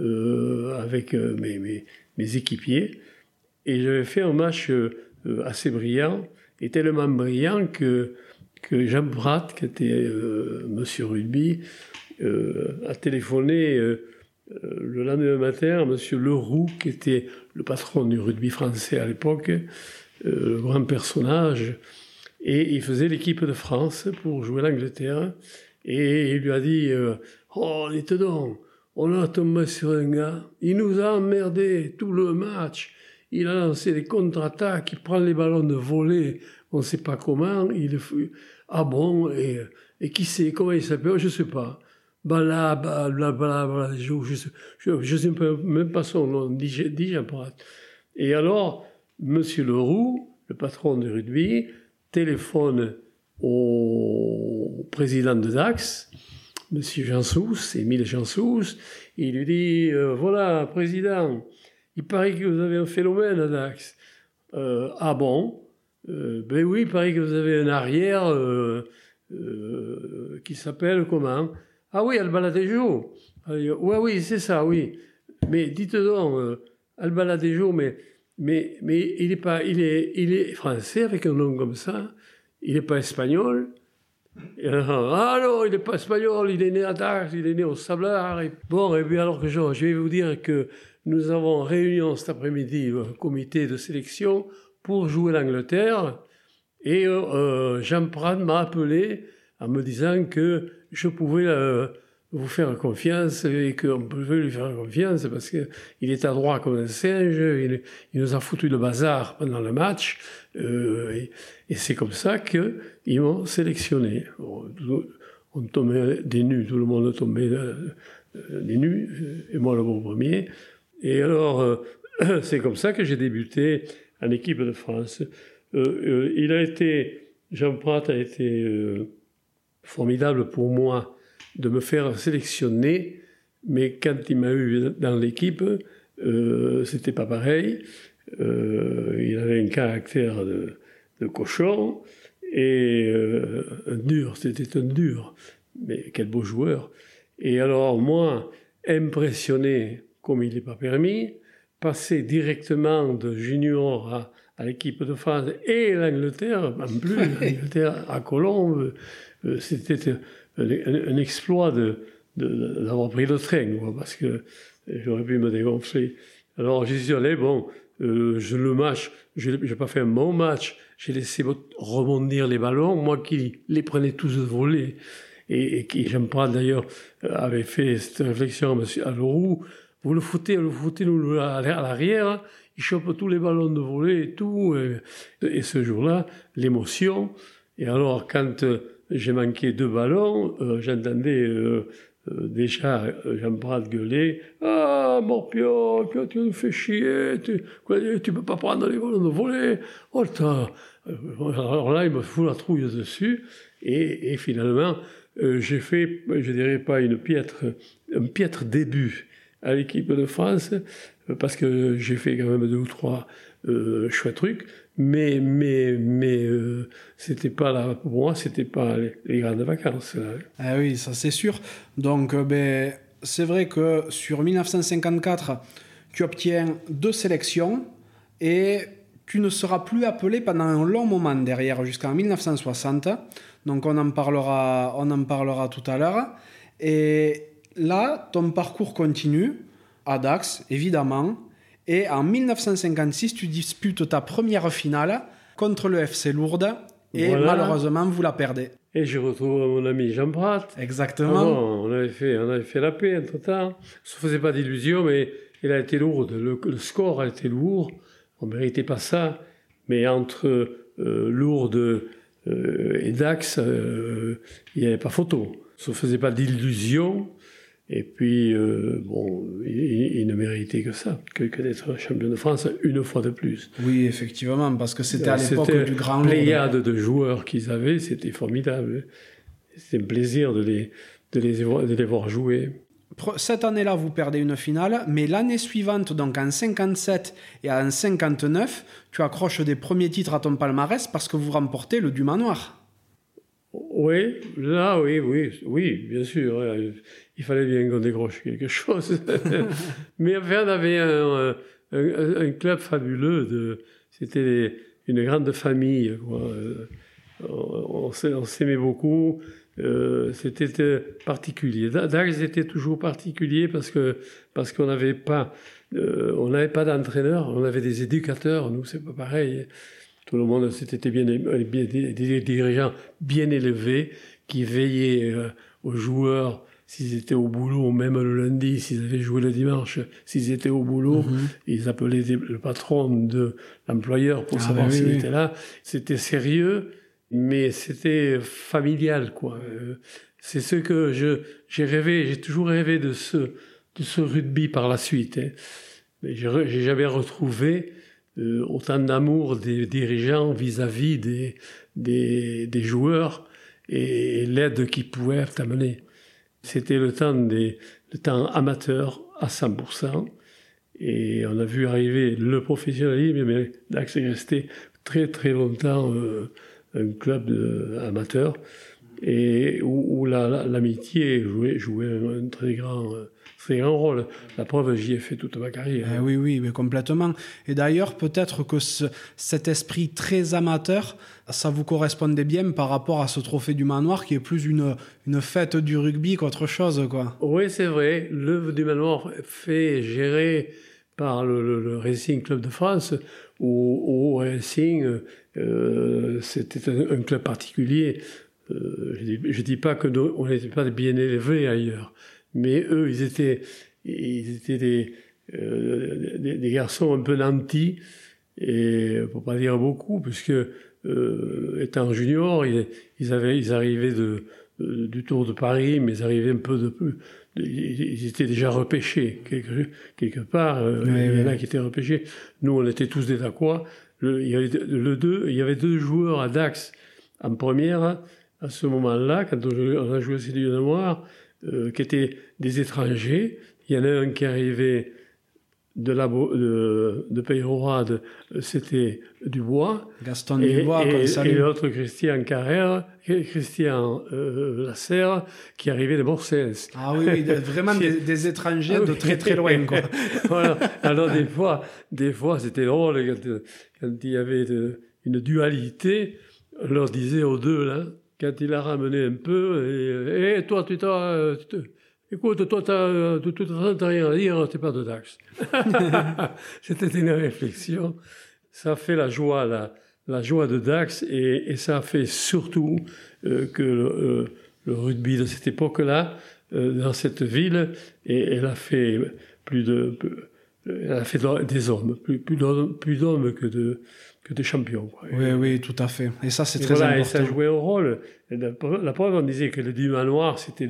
euh, avec euh, mes, mes, équipiers et j'avais fait un match euh, assez brillant et tellement brillant que, que Jean Brat, qui était monsieur Rugby, a téléphoné le lendemain matin à monsieur Leroux, qui était le patron du rugby français à l'époque, grand personnage, et il faisait l'équipe de France pour jouer l'Angleterre. Et il lui a dit Oh, dites donc, on a tombé sur un gars, il nous a emmerdé tout le match. Il a lancé des contre-attaques, il prend les ballons de volée, on ne sait pas comment. Il ah bon, et, et qui sait, comment il s'appelle, je ne sais pas. Bala, bla, bla, je ne sais, je, sais même pas son nom, dit Et alors, Monsieur Leroux, le patron de rugby, téléphone au président de Dax Monsieur Jansous, Émile Jansous, il lui dit euh, Voilà, président, il paraît que vous avez un phénomène à Dax. Euh, ah bon? Euh, Ben oui, il paraît que vous avez un arrière qui s'appelle comment? Ah oui, Albaladejo. Oui, oui, c'est ça, oui. Mais dites donc, Albaladejo, mais, mais, mais il, est pas, il, est, il est français avec un nom comme ça, il n'est pas espagnol. Ah non, il n'est pas espagnol, il est né à Dax, il est né au Sablard. Bon, et bien alors que je, je vais vous dire que nous avons réunion cet après-midi, un comité de sélection pour jouer l'Angleterre. Et euh, euh Jean Prat m'a appelé en me disant que je pouvais euh, vous faire confiance et qu'on pouvait lui faire confiance parce qu'il est à droit comme un singe, il, nous a foutu le bazar pendant le match, euh, et, c'est comme ça qu'ils m'ont sélectionné. On, tombait des nus, tout le monde tombait des nus, et moi le bon premier. Et alors, [CLEARS THROAT] c'est comme ça que j'ai débuté en équipe de France. il a été, Jean Prat a été formidable pour moi de me faire sélectionner, mais quand il m'a eu dans l'équipe, euh, c'était pas pareil. Euh, il avait un caractère de, cochon et euh, un dur, c'était un dur, mais quel beau joueur. Et alors moi, impressionné comme il n'est pas permis, passer directement de junior à, l'équipe de France et l'Angleterre, en plus, l'Angleterre à Colombe, euh, c'était un, exploit d'avoir pris le train, parce que j'aurais pu me dégonfler. Alors j'y suis allé, bon, euh, je le match, je n'ai pas fait un bon match, j'ai laissé rebondir les ballons, moi qui les prenais tous de voler, et, qui, j'aime pas d'ailleurs, avait fait cette réflexion à. Alourou, vous le foutez, vous le foutez à l'arrière, il chope tous les ballons de volée et tout, et, ce jour-là, l'émotion, et alors quand j'ai manqué deux ballons, euh, j'entendais euh, euh, déjà Jean-Brat gueuler Ah, Morpion, tu nous fais chier, tu ne peux pas prendre les ballons de voler. Oh, Alors là, il me fout la trouille dessus, et, finalement, j'ai fait, je dirais pas une piètre, un piètre début à l'équipe de France, parce que j'ai fait quand même deux ou trois chouettes trucs, mais mais mais euh, c'était pas là pour moi c'était pas les, grandes vacances ah oui ça c'est sûr. Donc euh, ben c'est vrai que sur 1954 tu obtiens deux sélections et tu ne seras plus appelé pendant un long moment derrière jusqu'en 1960 donc on en parlera on en parlera tout à l'heure. Et là ton parcours continue à Dax évidemment et en 1956, tu disputes ta première finale contre le FC Lourdes. Et malheureusement, vous la perdez. Et je retrouve mon ami Jean Prat. Exactement. on, avait fait, on avait fait la paix entre-temps. On se faisait pas d'illusions, mais il a été lourde. Le, score a été lourd. On méritait pas ça. Mais entre euh, Lourdes euh, et Dax, euh, il n'y avait pas photo. On ne se faisait pas d'illusions. Et puis, euh, bon, il, ne méritait que ça, que, d'être champion de France une fois de plus. Oui, effectivement, parce que c'était à l'époque du grand pléiade de joueurs qu'ils avaient, c'était formidable. C'était un plaisir de les, de les, de les voir jouer. Cette année-là, vous perdez une finale, mais l'année suivante, donc en 57 et en 59, tu accroches des premiers titres à ton palmarès parce que vous remportez le Dumas Noir. Oui, là, oui, oui, oui, bien sûr. Il fallait bien qu'on décroche quelque chose. [LAUGHS] Mais enfin, on avait un, un, club fabuleux. C'était une grande famille. Quoi. On, on s'aimait beaucoup. Euh, c'était euh, particulier. Dax était toujours particulier parce que parce qu'on n'avait pas euh, on n'avait pas d'entraîneur, on avait des éducateurs. Nous, c'est pas pareil. Tout le monde, c'était bien, bien des, dirigeants bien élevés qui veillaient aux joueurs s'ils étaient au boulot, même le lundi, s'ils avaient joué le dimanche, s'ils étaient au boulot, mhm. ils appelaient le patron de l'employeur pour ah savoir bah s'il était là. C'était sérieux, mais c'était familial, quoi. Euh, c'est ce que je, j'ai rêvé, j'ai toujours rêvé de ce, de ce rugby par la suite. Hein. Mais j'ai jamais retrouvé euh, autant d'amour des dirigeants vis-à-vis des, des, des joueurs et l'aide qu'ils pouvaient amener. C'était le temps des le temps amateur à 100%. Et on a vu arriver le professionnalisme, mais là, c'est resté très très longtemps euh, un club amateur et où, l'amitié jouait, jouait un, très grand très grand rôle. La preuve, j'y ai fait toute ma carrière. Eh oui, oui, mais complètement. Et d'ailleurs, peut-être que cet esprit très amateur, ça vous correspondait bien par rapport à ce trophée du manoir qui est plus une, une fête du rugby qu'autre chose, quoi. Oui, c'est vrai. L'œuvre du manoir fait gérer par le, Racing Club de France, ou au Racing, euh, c'était un, club particulier. Euh, je ne dis, pas que on n'était pas bien élevés ailleurs, mais eux, ils étaient, ils étaient des, euh, des, garçons un peu nantis, et pour pas dire beaucoup, puisque euh, étant junior, ils, ils, avaient, ils arrivaient de, du Tour de Paris, mais ils arrivaient un peu de plus. Ils étaient déjà repêchés quelque, quelque part. Euh, il y en a qui étaient repêchés. Nous, on était tous des Dacois. Le, il, y avait le deux, il y avait deux joueurs à Dax en première à ce moment-là, quand on, a joué à Cédric Noir, euh, qui étaient des étrangers. Il y en a un qui arrivait de, la, de, de c'était Dubois. Gaston Dubois, et, et, l'autre Christian Carrère, Christian euh, Lasserre, qui arrivait de Morcels. Ah oui, vraiment des, étrangers de très très loin. Quoi. [LAUGHS] voilà. Alors des fois, des fois c'était drôle quand, il y avait une dualité. On leur disait aux deux, là, quand il a ramené un peu, et, et toi, tu t'as... Écoute, toi, de toute façon, t'as rien à dire, t'es pas de Dax. [LAUGHS] [LAUGHS] C'était une réflexion. Ça a fait la joie, la, la joie de Dax, et, et ça a fait surtout euh, que le, euh, le, rugby de cette époque-là, euh, dans cette ville, et elle a fait plus de, elle a fait des hommes, plus, plus d'hommes que de, que des champions. Oui, oui, tout à fait. Et ça, c'est très important. Et ça jouait un rôle. La, preuve, on disait que le divan noir, c'était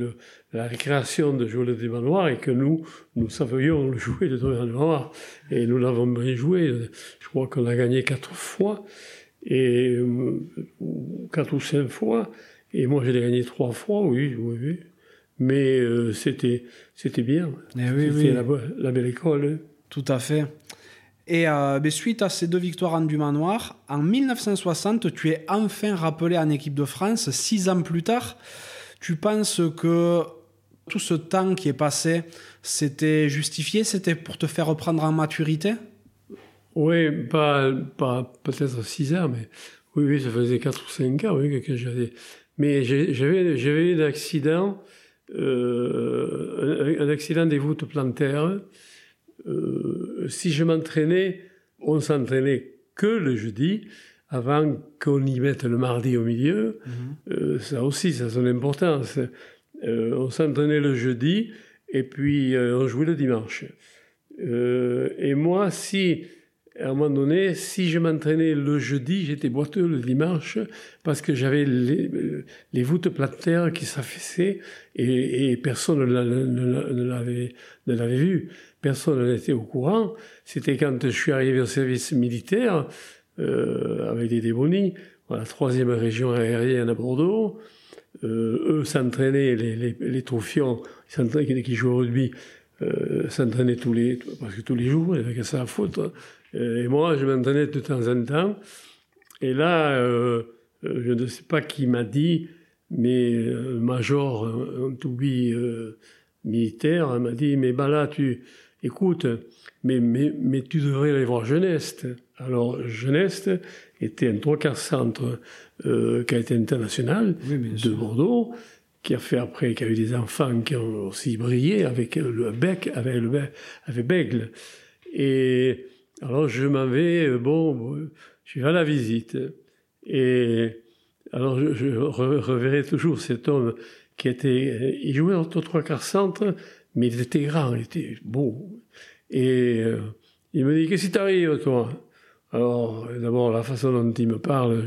la récréation de jouer le divan noir et que nous, nous savions jouer le divan noir. Et nous l'avons bien joué. Je crois qu'on a gagné quatre fois, et euh, quatre ou cinq fois. Et moi, je l'ai gagné trois fois, oui, oui, oui. Mais euh, c'était, c'était bien. Eh oui, c'était la, la, belle école. Tout à fait. Et euh, ben, suite à ces deux victoires en du manoir, en 1960, tu es enfin rappelé en équipe de France. Six ans plus tard, tu penses que tout ce temps qui est passé, c'était justifié? C'était pour te faire reprendre en maturité? Oui, pas, pas peut-être six ans, mais oui, oui, ça faisait quatre ou cinq ans oui, que j'avais. Mais j'avais, j'avais eu un accident, euh, un accident des voûtes plantaires euh, si je m'entraînais, on s'entraînait que le jeudi. avant qu'on y mette le mardi au milieu. Mhm. ça aussi, ça a son importance. on s'entraînait le jeudi et puis on jouait le dimanche. et moi, si à un moment donné, si je m'entraînais le jeudi, j'étais boiteux le dimanche parce que j'avais les, les, voûtes plantaires qui s'affaissaient et, et, personne ne l'avait vu. Personne n'était au courant. C'était quand je suis arrivé au service militaire euh, avec des démonies, la troisième région aérienne à Bordeaux. Euh, eux s'entraînaient, les, les, les trophions, qui jouaient au rugby, euh, s'entraînaient tous les, parce que tous les jours, il n'y avait ça à foutre. Et moi, je m'entraînais de temps en temps. Et là, je ne sais pas qui m'a dit, mais le major, un, toubis militaire, m'a dit, mais bah là, tu, écoute, mais, mais, mais tu devrais aller voir Geneste. Alors, Geneste était un trois quarts centre euh, qui a été international de Bordeaux, qui a fait après, qui a eu des enfants qui ont aussi brillé avec le bec, avec le bec, avec Bègle. Et alors je m'en vais, euh, bon, je vais à la visite. Et alors je, reverrai toujours cet homme qui était, il jouait entre trois quarts centre, mais il était grand, il était beau. Et euh, il me dit, qu'est-ce qui t'arrive, toi? Alors, d'abord, la façon dont il me parle,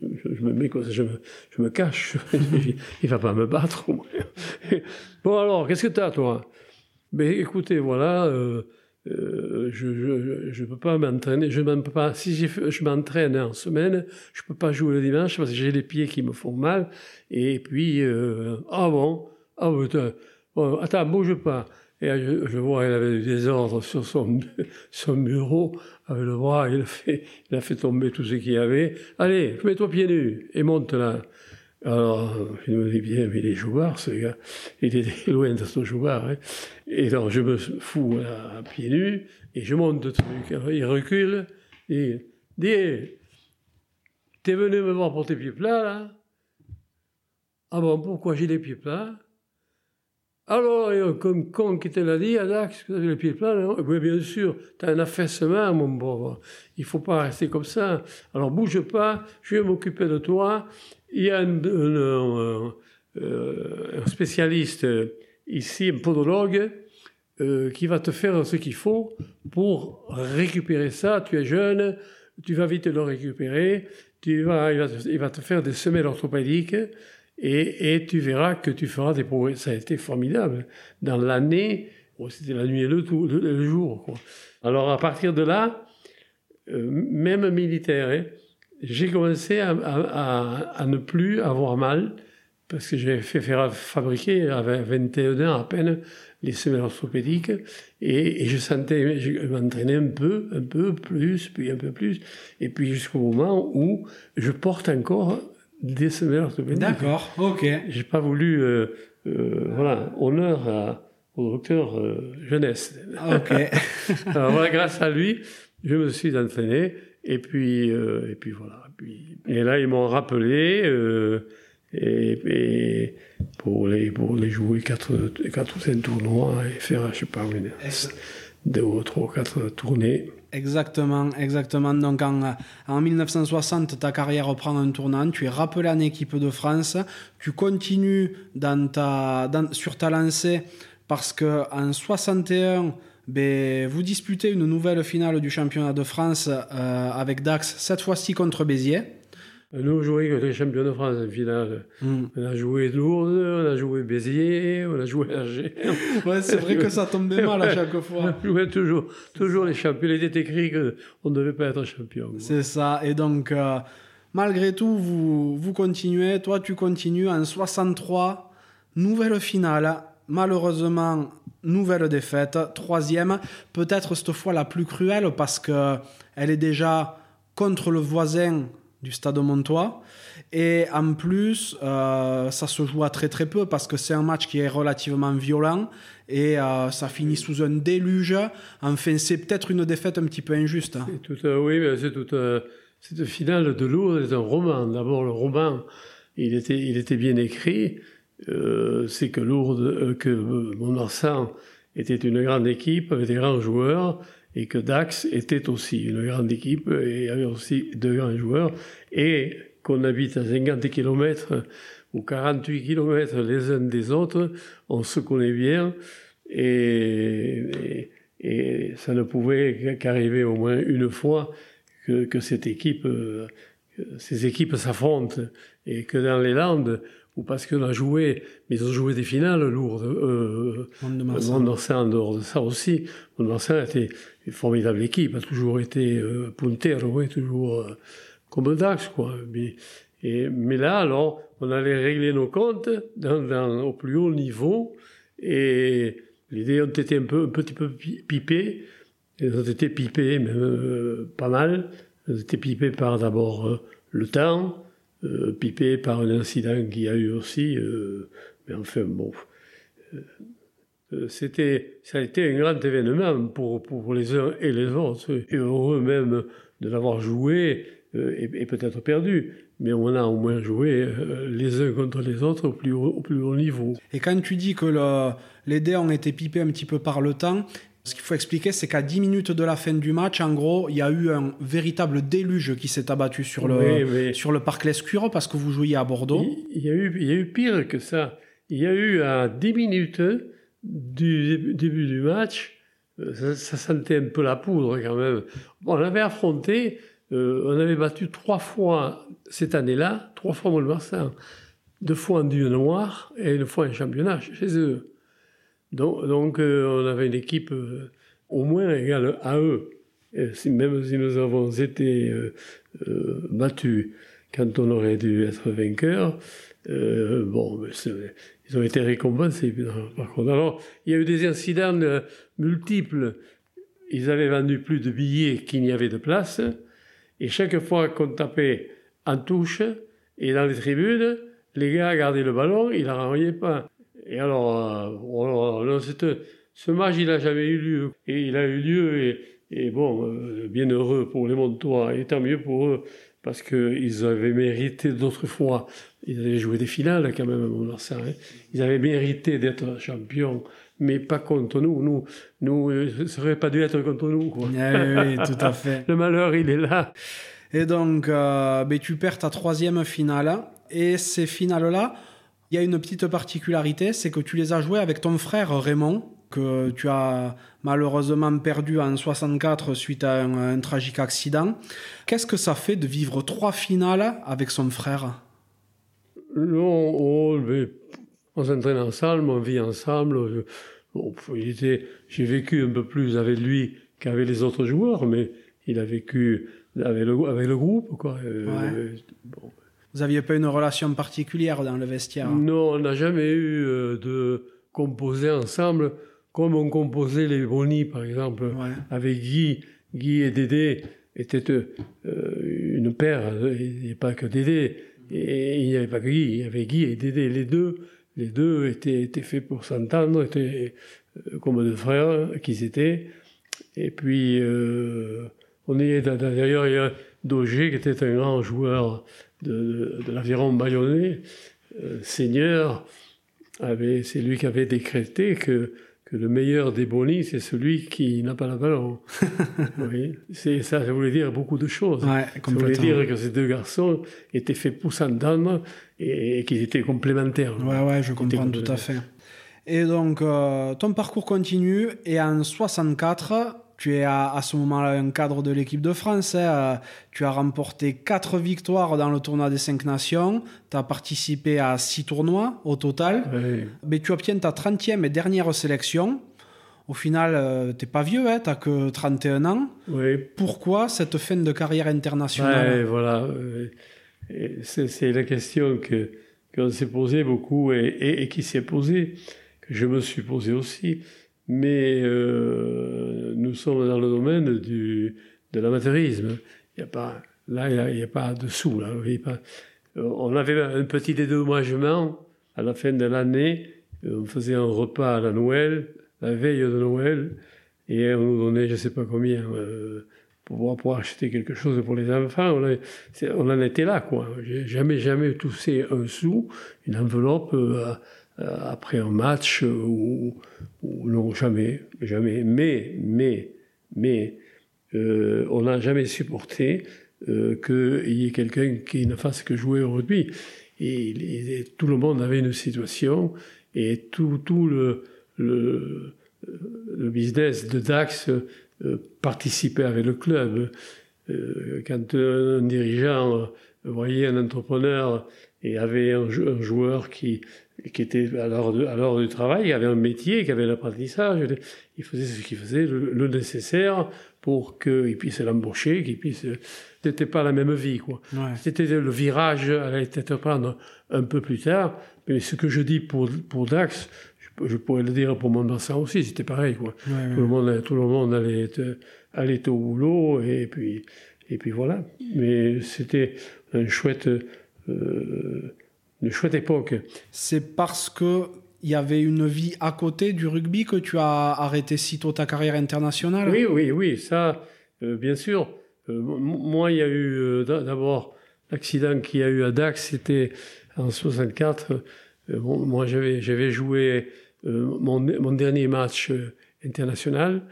je, me mets je me, je me cache. [LAUGHS] il va pas me battre. [LAUGHS] bon, alors, qu'est-ce que t'as, toi? Mais ben, écoutez, voilà, euh, euh, je ne peux pas m'entraîner, je peux pas, si je m'entraîne en semaine, je peux pas jouer le dimanche parce que j'ai les pieds qui me font mal. Et puis, euh, ah bon, ah putain, attends, bouge pas. Et je, vois qu'il avait des ordres sur son, [LAUGHS] son bureau, avec le bras, il a fait, il tomber tout ce qu'il y avait. Allez, mets-toi pieds nus et monte là. Alors, je me dis bien, mais il est joueur, ce gars. Il était [LAUGHS] loin de son joueur. Hein. Et alors, je me fous à, pieds nus, et je monte le truc. il recule, et dit, t'es venu me voir pour tes pieds plats, là Ah bon, pourquoi j'ai les pieds plats? Alors, comme con qui te l'a dit, Adax, tu as les pieds plats Oui, bien sûr, tu as un affaissement, mon pauvre. Il faut pas rester comme ça. Alors, bouge pas, je vais m'occuper de toi, il y a un, euh, spécialiste ici, un podologue, euh, qui va te faire ce qu'il faut pour récupérer ça. Tu es jeune, tu vas vite le récupérer. Tu vas, il, va il va te faire des semelles orthopédiques et, tu verras que tu feras des progrès. Ça a été formidable. Dans l'année, c'était la nuit et le, jour. Alors à partir de là, euh, même militaire, hein, j'ai commencé à, ne plus avoir mal parce que j'ai fait faire fabriquer à 21 ans à peine les semelles orthopédiques et, et je sentais, je m'entraînais un peu, un peu plus, puis un peu plus, et puis jusqu'au moment où je porte encore des semelles orthopédiques. D'accord, ok. J'ai pas voulu, euh, euh, voilà, honneur à, au docteur euh, Jeunesse. Ok. [LAUGHS] Alors voilà, grâce à lui, je me suis entraîné et puis, euh, et puis voilà. Et, là, ils m'ont rappelé euh, et, pour, les, pour les jouer 4, quatre ou 5 tournois et faire, je sais pas, une, deux ou trois ou quatre tournées. Exactement, exactement. Donc en, en, 1960, ta carrière reprend un tournant. Tu es rappelé en équipe de France. Tu continues sur ta lancée parce que en 61, ben, vous disputez une nouvelle finale du championnat de France euh, avec Dax, cette fois-ci contre Béziers. Nous, jouons avec les champions de France en finale. Hmm. On a joué Lourdes, on a joué Béziers, on a joué Angers. [LAUGHS] ouais, c'est vrai que ça tombait [LAUGHS] mal à chaque fois. On jouait toujours, toujours les champions. Il était écrit qu'on ne devait pas être champion. C'est ça. Et donc, euh, malgré tout, vous, vous continuez. Toi, tu continues en 63. Nouvelle finale. Malheureusement, nouvelle défaite, troisième, peut-être cette fois la plus cruelle parce que elle est déjà contre le voisin du Stade Montois. Et en plus, euh, ça se joue à très très peu parce que c'est un match qui est relativement violent et euh, ça finit sous un déluge. Enfin, c'est peut-être une défaite un petit peu injuste. Tout, oui, c'est toute cette finale de Lourdes est un roman. D'abord, le roman, il était, il était bien écrit. Euh, c'est que Lourdes, que Mont-Marsan était une grande équipe avec des grands joueurs et que Dax était aussi une grande équipe et avait aussi de grands joueurs et qu'on habite à 50 km ou 48 km les uns des autres, on se connaît bien et, et, ça ne pouvait qu'arriver au moins une fois que, que cette équipe, ces équipes s'affrontent et que dans les Landes, ou parce qu'on a joué, mais ils ont joué des finales lourdes. Euh, Mont-de-Marsan en dehors de ça aussi. Mont-de-Marsan était une formidable équipe, a toujours été euh, puntero, toujours euh, comme Dax, quoi. Mais, là, alors, on allait régler nos comptes au plus haut niveau et les dés ont été un, peu, un petit peu pipés. Ils ont été pipés, même euh, pas mal. Ils ont été pipés par d'abord euh, le temps, euh, pipés par un incident qu'il y a eu aussi. Mais enfin, bon. Euh, c'était, ça a été un grand événement pour, pour les uns et les autres. Et heureux même de l'avoir joué et, et peut-être perdu mais on a au moins joué les uns contre les autres au plus haut, au plus haut niveau. Et quand tu dis que le, les dés ont été pipés un petit peu par le temps, ce qu'il faut expliquer, c'est qu'à 10 minutes de la fin du match, en gros, il y a eu un véritable déluge qui s'est abattu sur le, oui, sur le parc Lescure parce que vous jouiez à Bordeaux. Il, il, y a eu, il y a eu pire que ça. Il y a eu à 10 minutes du début du match, euh, ça, ça sentait un peu la poudre quand même. On avait affronté euh, on avait battu trois fois cette année-là, trois fois Mont-de-Marsan, deux fois en Dieu Noir et une fois en championnat chez eux. Donc, euh, on avait une équipe au moins égale à eux. Même si nous avons été battus quand on aurait dû être vainqueurs, bon, ils ont été récompensés. Par contre, alors, il y a eu des incidents multiples. Ils avaient vendu plus de billets qu'il n'y avait de place. Et chaque fois qu'on tapait en touche et dans les tribunes, les gars gardaient le ballon, ils ne renvoyaient pas. Et alors, euh, cette, ce match, il n'a jamais eu lieu. Et il a eu lieu, et, et bon, euh, bien heureux pour les Montois, et tant mieux pour eux, parce qu'ils avaient mérité d'autres fois. Ils avaient joué des finales quand même à Mont-Marsan. Hein. Ils avaient mérité d'être champions mais pas contre nous. Nous, nous, euh, ça serait pas dû être contre nous. Quoi. Oui, oui, [LAUGHS] tout à fait. Le malheur, il est là. Et donc, euh, ben, tu perds ta troisième finale. Et ces finales-là, il y a une petite particularité, c'est que tu les as jouées avec ton frère Raymond, que tu as malheureusement perdu en 64 suite à un, un tragique accident. Qu'est-ce que ça fait de vivre trois finales avec son frère? Non, oh, mais on s'entraîne ensemble, on vit ensemble. Bon, j'ai vécu un peu plus avec lui qu'avec les autres joueurs, mais il a vécu avec le, avec le groupe. Quoi. Euh, ouais. bon. Vous n'aviez pas une relation particulière dans le vestiaire Non, on n'a jamais eu euh, de composer ensemble comme on composait les Bonnie, par exemple, ouais. avec Guy. Guy et Dédé étaient euh, une paire, n'y a pas que Dédé. Et il n'y avait pas Guy, il y avait Guy et Dédé, les deux les deux étaient, étaient faits pour s'entendre, étaient euh, comme deux frères qu'ils étaient. Et puis, euh, on est d'ailleurs, il y a Daugé qui était un grand joueur de, de, de l'aviron bayonnais, euh, seigneur, c'est lui qui avait décrété que que le meilleur des bonis, c'est celui qui n'a pas la ballon. [LAUGHS] oui. C'est ça, ça voulait dire beaucoup de choses. Ouais, ça voulait dire que ces deux garçons étaient faits pour s'entendre et, et qu'ils étaient complémentaires. Ouais, ouais, je comprends tout à fait. Et donc, euh, ton parcours continue et en 64, tu es à, à ce moment-là un cadre de l'équipe de France. Hein. Tu as remporté quatre victoires dans le tournoi des cinq nations. Tu as participé à six tournois au total. Oui. Mais tu obtiens ta 30e et dernière sélection. Au final, euh, tu n'es pas vieux, hein, tu n'as que 31 ans. Oui. Pourquoi cette fin de carrière internationale? Ouais, Voilà. C'est la question que qu'on s'est posée beaucoup et, et, et qui s'est posée, que je me suis posée aussi mais euh, nous sommes dans le domaine du, de l'amateurisme. Là, il n'y a, pas de sous. Euh, on avait un petit dédommagement à la fin de l'année. On faisait un repas à Noël, la veille de Noël, et on nous donnait je ne sais pas combien euh, pour, pour acheter quelque chose pour les enfants. On, en était là, quoi. J'ai jamais, jamais touché un sou, une enveloppe. Euh, euh, après un match ou, non jamais jamais mais mais Mais on n'a jamais supporté qu'il y ait quelqu'un qui ne fasse que jouer au rugby. Et, tout le monde avait une situation et tout, tout le, le, le business de Dax participait avec le club. quand un dirigeant voyait un entrepreneur et avait un, joueur qui, qui était à l'heure du travail, qui avait un métier, qui avait l'apprentissage, il faisait ce qu'il faisait, le, nécessaire pour qu'il puisse l'embaucher, qu'il puisse... C'était pas la même vie, quoi. C'était le virage allait peut-être prendre un peu plus tard, mais ce que je dis pour, pour Dax, je, pourrais le dire pour Montmarsan aussi, c'était pareil, quoi. tout, Le monde, tout le monde allait, allait au boulot, et puis, et puis voilà. Mais c'était un chouette euh, une chouette époque. C'est parce que il y avait une vie à côté du rugby que tu as arrêté sitôt ta carrière internationale? Oui, oui, oui, ça, euh, bien sûr. Euh, moi, il y a eu d'abord l'accident qu'il y a eu à Dax, c'était en 64. moi, j'avais joué mon, mon, dernier match international,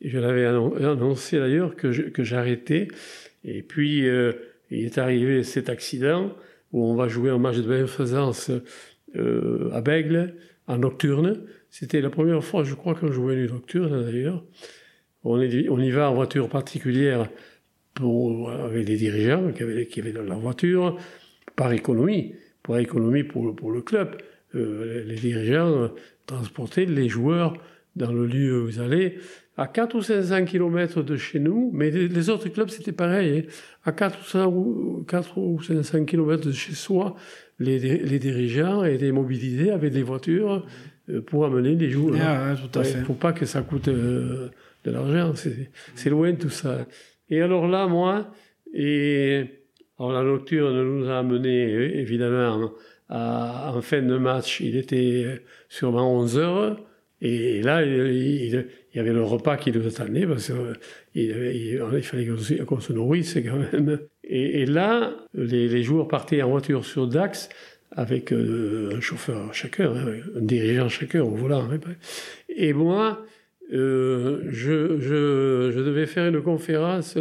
et je l'avais annoncé d'ailleurs que j'arrêtais. Et puis, il est arrivé cet accident où on va jouer un match de bienfaisance euh, à Bègle, en nocturne. C'était la première fois, je crois, qu'on jouait une nocturne d'ailleurs. On, y va en voiture particulière pour, avec des dirigeants qui avaient, qui dans leur voiture, par économie, pour économie pour, pour le club. Euh, les dirigeants transportaient les joueurs dans le lieu où ils allaient à 4 ou 500 km de chez nous, mais les, autres clubs c'était pareil, hein. à 4 ou, 4 ou 500 km de chez soi, les, les dirigeants étaient mobilisés avec des voitures euh, pour amener les joueurs. Ah, tout à fait. Faut pas que ça coûte euh, de l'argent, c'est loin tout ça. Et alors là, moi, et alors la nocturne nous a amené évidemment à, en fin de match, il était sûrement 11 heures. Et là, il, il y avait le repas qui nous attendait parce qu'il il, fallait qu'on se nourrisse quand même. Et, là, les, joueurs partaient en voiture sur Dax avec euh, un chauffeur chacun, hein, un dirigeant chacun au volant. Hein, et moi, euh, je, devais faire une conférence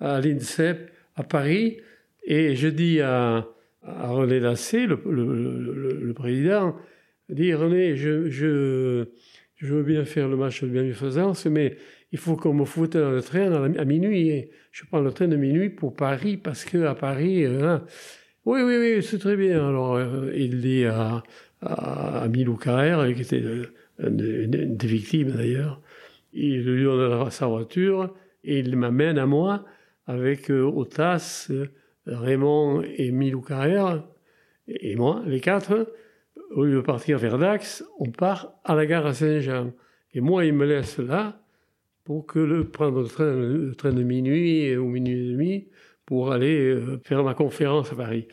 à l'INSEP à Paris et je dis à, René Lassé, le, le, le, président, dit René, je je veux bien faire le match de bienfaisance, mais il faut qu'on me foute dans le train à minuit. Je prends le train de minuit pour Paris parce que à Paris, euh, oui, oui, oui, c'est très bien. Alors, euh, il dit à, à, Milou Carrère, qui était euh, une, des victimes d'ailleurs, il lui donne sa voiture et il m'amène à moi avec Otas, Raymond et Milou Carrère, et moi, les quatre au lieu de partir vers Dax, on part à la gare à Saint-Jean. Et moi, il me laisse là pour que le, prendre le train, de minuit ou minuit et demi pour aller euh, faire ma conférence à Paris.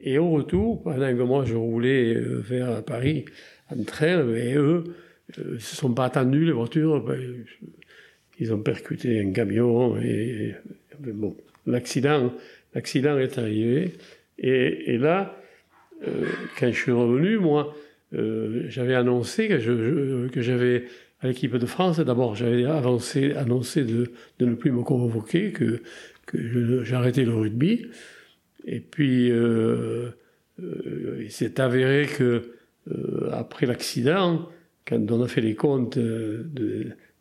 Et au retour, pendant que moi je roulais euh, vers Paris en train, et eux ne euh, se sont pas attendus, les voitures, ben, ils ont percuté un camion et, bon, l'accident, est arrivé. Et là, euh, quand je suis revenu, moi, euh, j'avais annoncé que, j'avais à l'équipe de France, d'abord j'avais annoncé de, ne plus me convoquer, que, que j'arrêtais le rugby. Et puis, euh, il s'est avéré que après l'accident, quand on a fait les comptes de,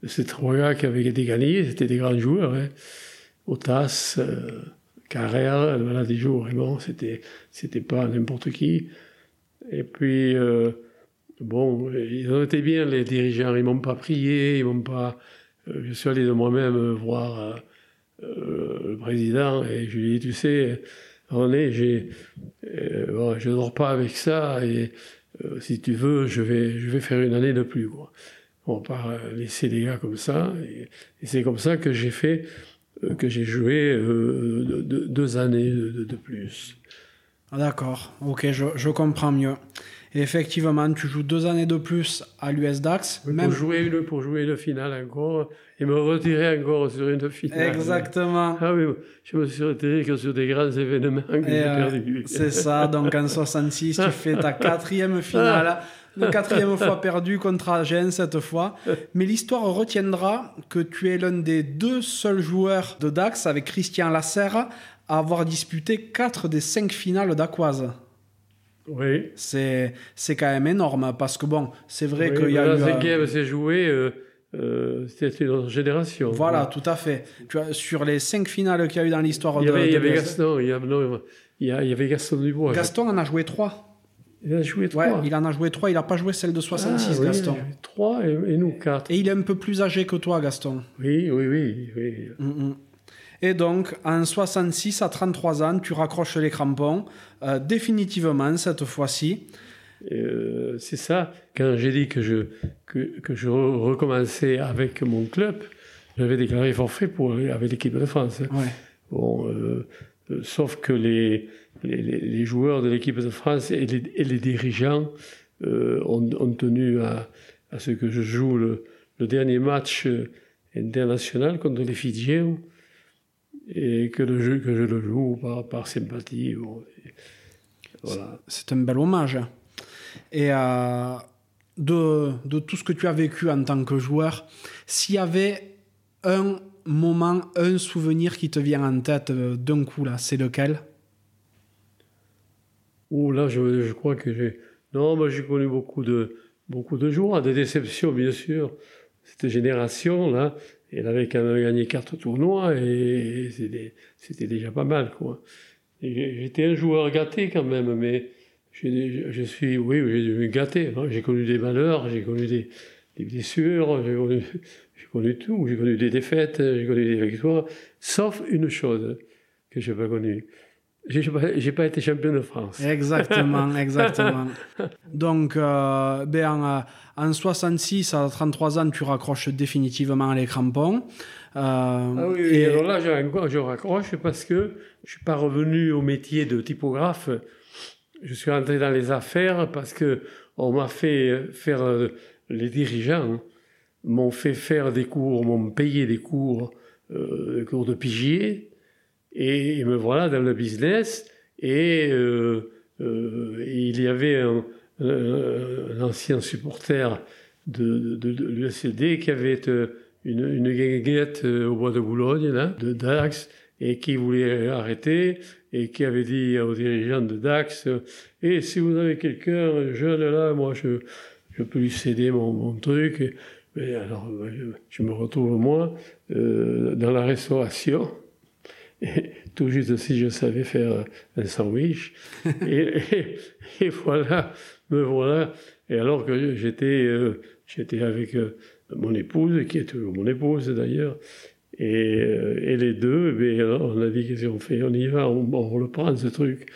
de ces trois gars qui avaient été gagnés, c'était des grands joueurs, hein, Otas, Carrère, jour, vraiment, c'était, c'était pas n'importe qui. Et puis, euh, bon, ils ont été bien, les dirigeants, ils m'ont pas prié, ils m'ont pas. Euh, je suis allé de moi-même voir euh, le président et je lui ai dit, tu sais, René, j'ai, bon, je dors pas avec ça et si tu veux, je vais, je vais faire une année de plus. Quoi. On va pas laisser les gars comme ça. et c'est comme ça que j'ai fait euh, que j'ai joué euh, deux années de, plus. Ah, d'accord, ok, je, je, comprends mieux. Et effectivement, tu joues deux années de plus à l'US Dax. même... pour, jouer une, pour jouer une finale encore et me retirer encore sur une finale. Exactement. Ah oui, je me suis retiré que sur des grands événements que j'ai euh, perdus. C'est ça, donc en 66, tu [LAUGHS] fais ta quatrième finale. La quatrième [LAUGHS] fois perdue contre Agen cette fois. Mais l'histoire retiendra que tu es l'un des deux seuls joueurs de Dax avec Christian Lasserre à avoir disputé quatre des cinq finales d'Aquoise. Oui. C'est, c'est quand même énorme parce que bon, c'est vrai qu'il y a la eu. La s'est jouée, euh, euh, c'était une autre génération. Voilà, tout à fait. Tu vois, sur les cinq finales qu'il y a eu dans l'histoire il y de. Avait, de il y avait Gaston, il y, avait, non, il, y a, il y avait Gaston Dubois. Gaston en a joué trois. Il a joué trois. Ouais, il en a joué trois. Il n'a pas joué celle de 66, ah, Gaston. Oui, trois et, et, nous quatre. Et il est un peu plus âgé que toi, Gaston. Oui, oui, oui. oui. Mm -mm. Et donc, en 66 à 33 ans, tu raccroches les crampons, euh, définitivement cette fois-ci. Euh, c'est ça. Quand j'ai dit que je, que, que, je recommençais avec mon club, j'avais déclaré forfait pour, avec l'équipe de France. Ouais. Bon, euh, sauf que les, les, joueurs de l'équipe de France et les, dirigeants euh, ont, tenu à, ce que je joue le, dernier match international contre les Fidjiens et que, je le joue par, sympathie. Voilà. C'est un bel hommage. Et euh, de, de, tout ce que tu as vécu en tant que joueur, s'il y avait un moment, un souvenir qui te vient en tête euh, d'un coup, là, c'est lequel? Oh là, je, crois que j'ai... Non, moi j'ai connu beaucoup de, beaucoup de joie, des déceptions, bien sûr. Cette génération-là, elle avait quand même gagné quatre tournois et c'était déjà pas mal, quoi. J'étais un joueur gâté quand même, mais je, suis, oui, j'ai gâté. Hein. J'ai connu des malheurs, j'ai connu des, des blessures, j'ai connu, connu, tout. J'ai connu des défaites, j'ai connu des victoires, sauf une chose que je n'ai pas connue. J'ai pas, pas été champion de France. Exactement, [LAUGHS] exactement. Donc, euh, ben, en, en 66, à 33 ans, tu raccroches définitivement les crampons. Euh, ah oui, et alors là, je, je raccroche parce que je suis pas revenu au métier de typographe. Je suis rentré dans les affaires parce que on m'a fait faire euh, les dirigeants m'ont fait faire des cours, m'ont payé des cours, euh, des cours de pigier et, me voilà dans le business. Et, euh, euh, il y avait un, un, un, ancien supporter de, de, de l'USCD qui avait euh, une, une guinguette euh, au bois de Boulogne, là, de Dax, et qui voulait arrêter, et qui avait dit aux dirigeants de Dax, et si vous avez quelqu'un jeune là, moi je, je peux lui céder mon, mon truc. Et alors, je, je, me retrouve, moi, euh, dans la restauration. Tout juste si je savais faire un sandwich. et, voilà, me voilà. Et alors que j'étais euh, avec euh, mon épouse, qui est toujours mon épouse d'ailleurs, et, euh, les deux, mais alors on a dit qu'est-ce qu'on fait? On y va, on, on, le prend ce truc.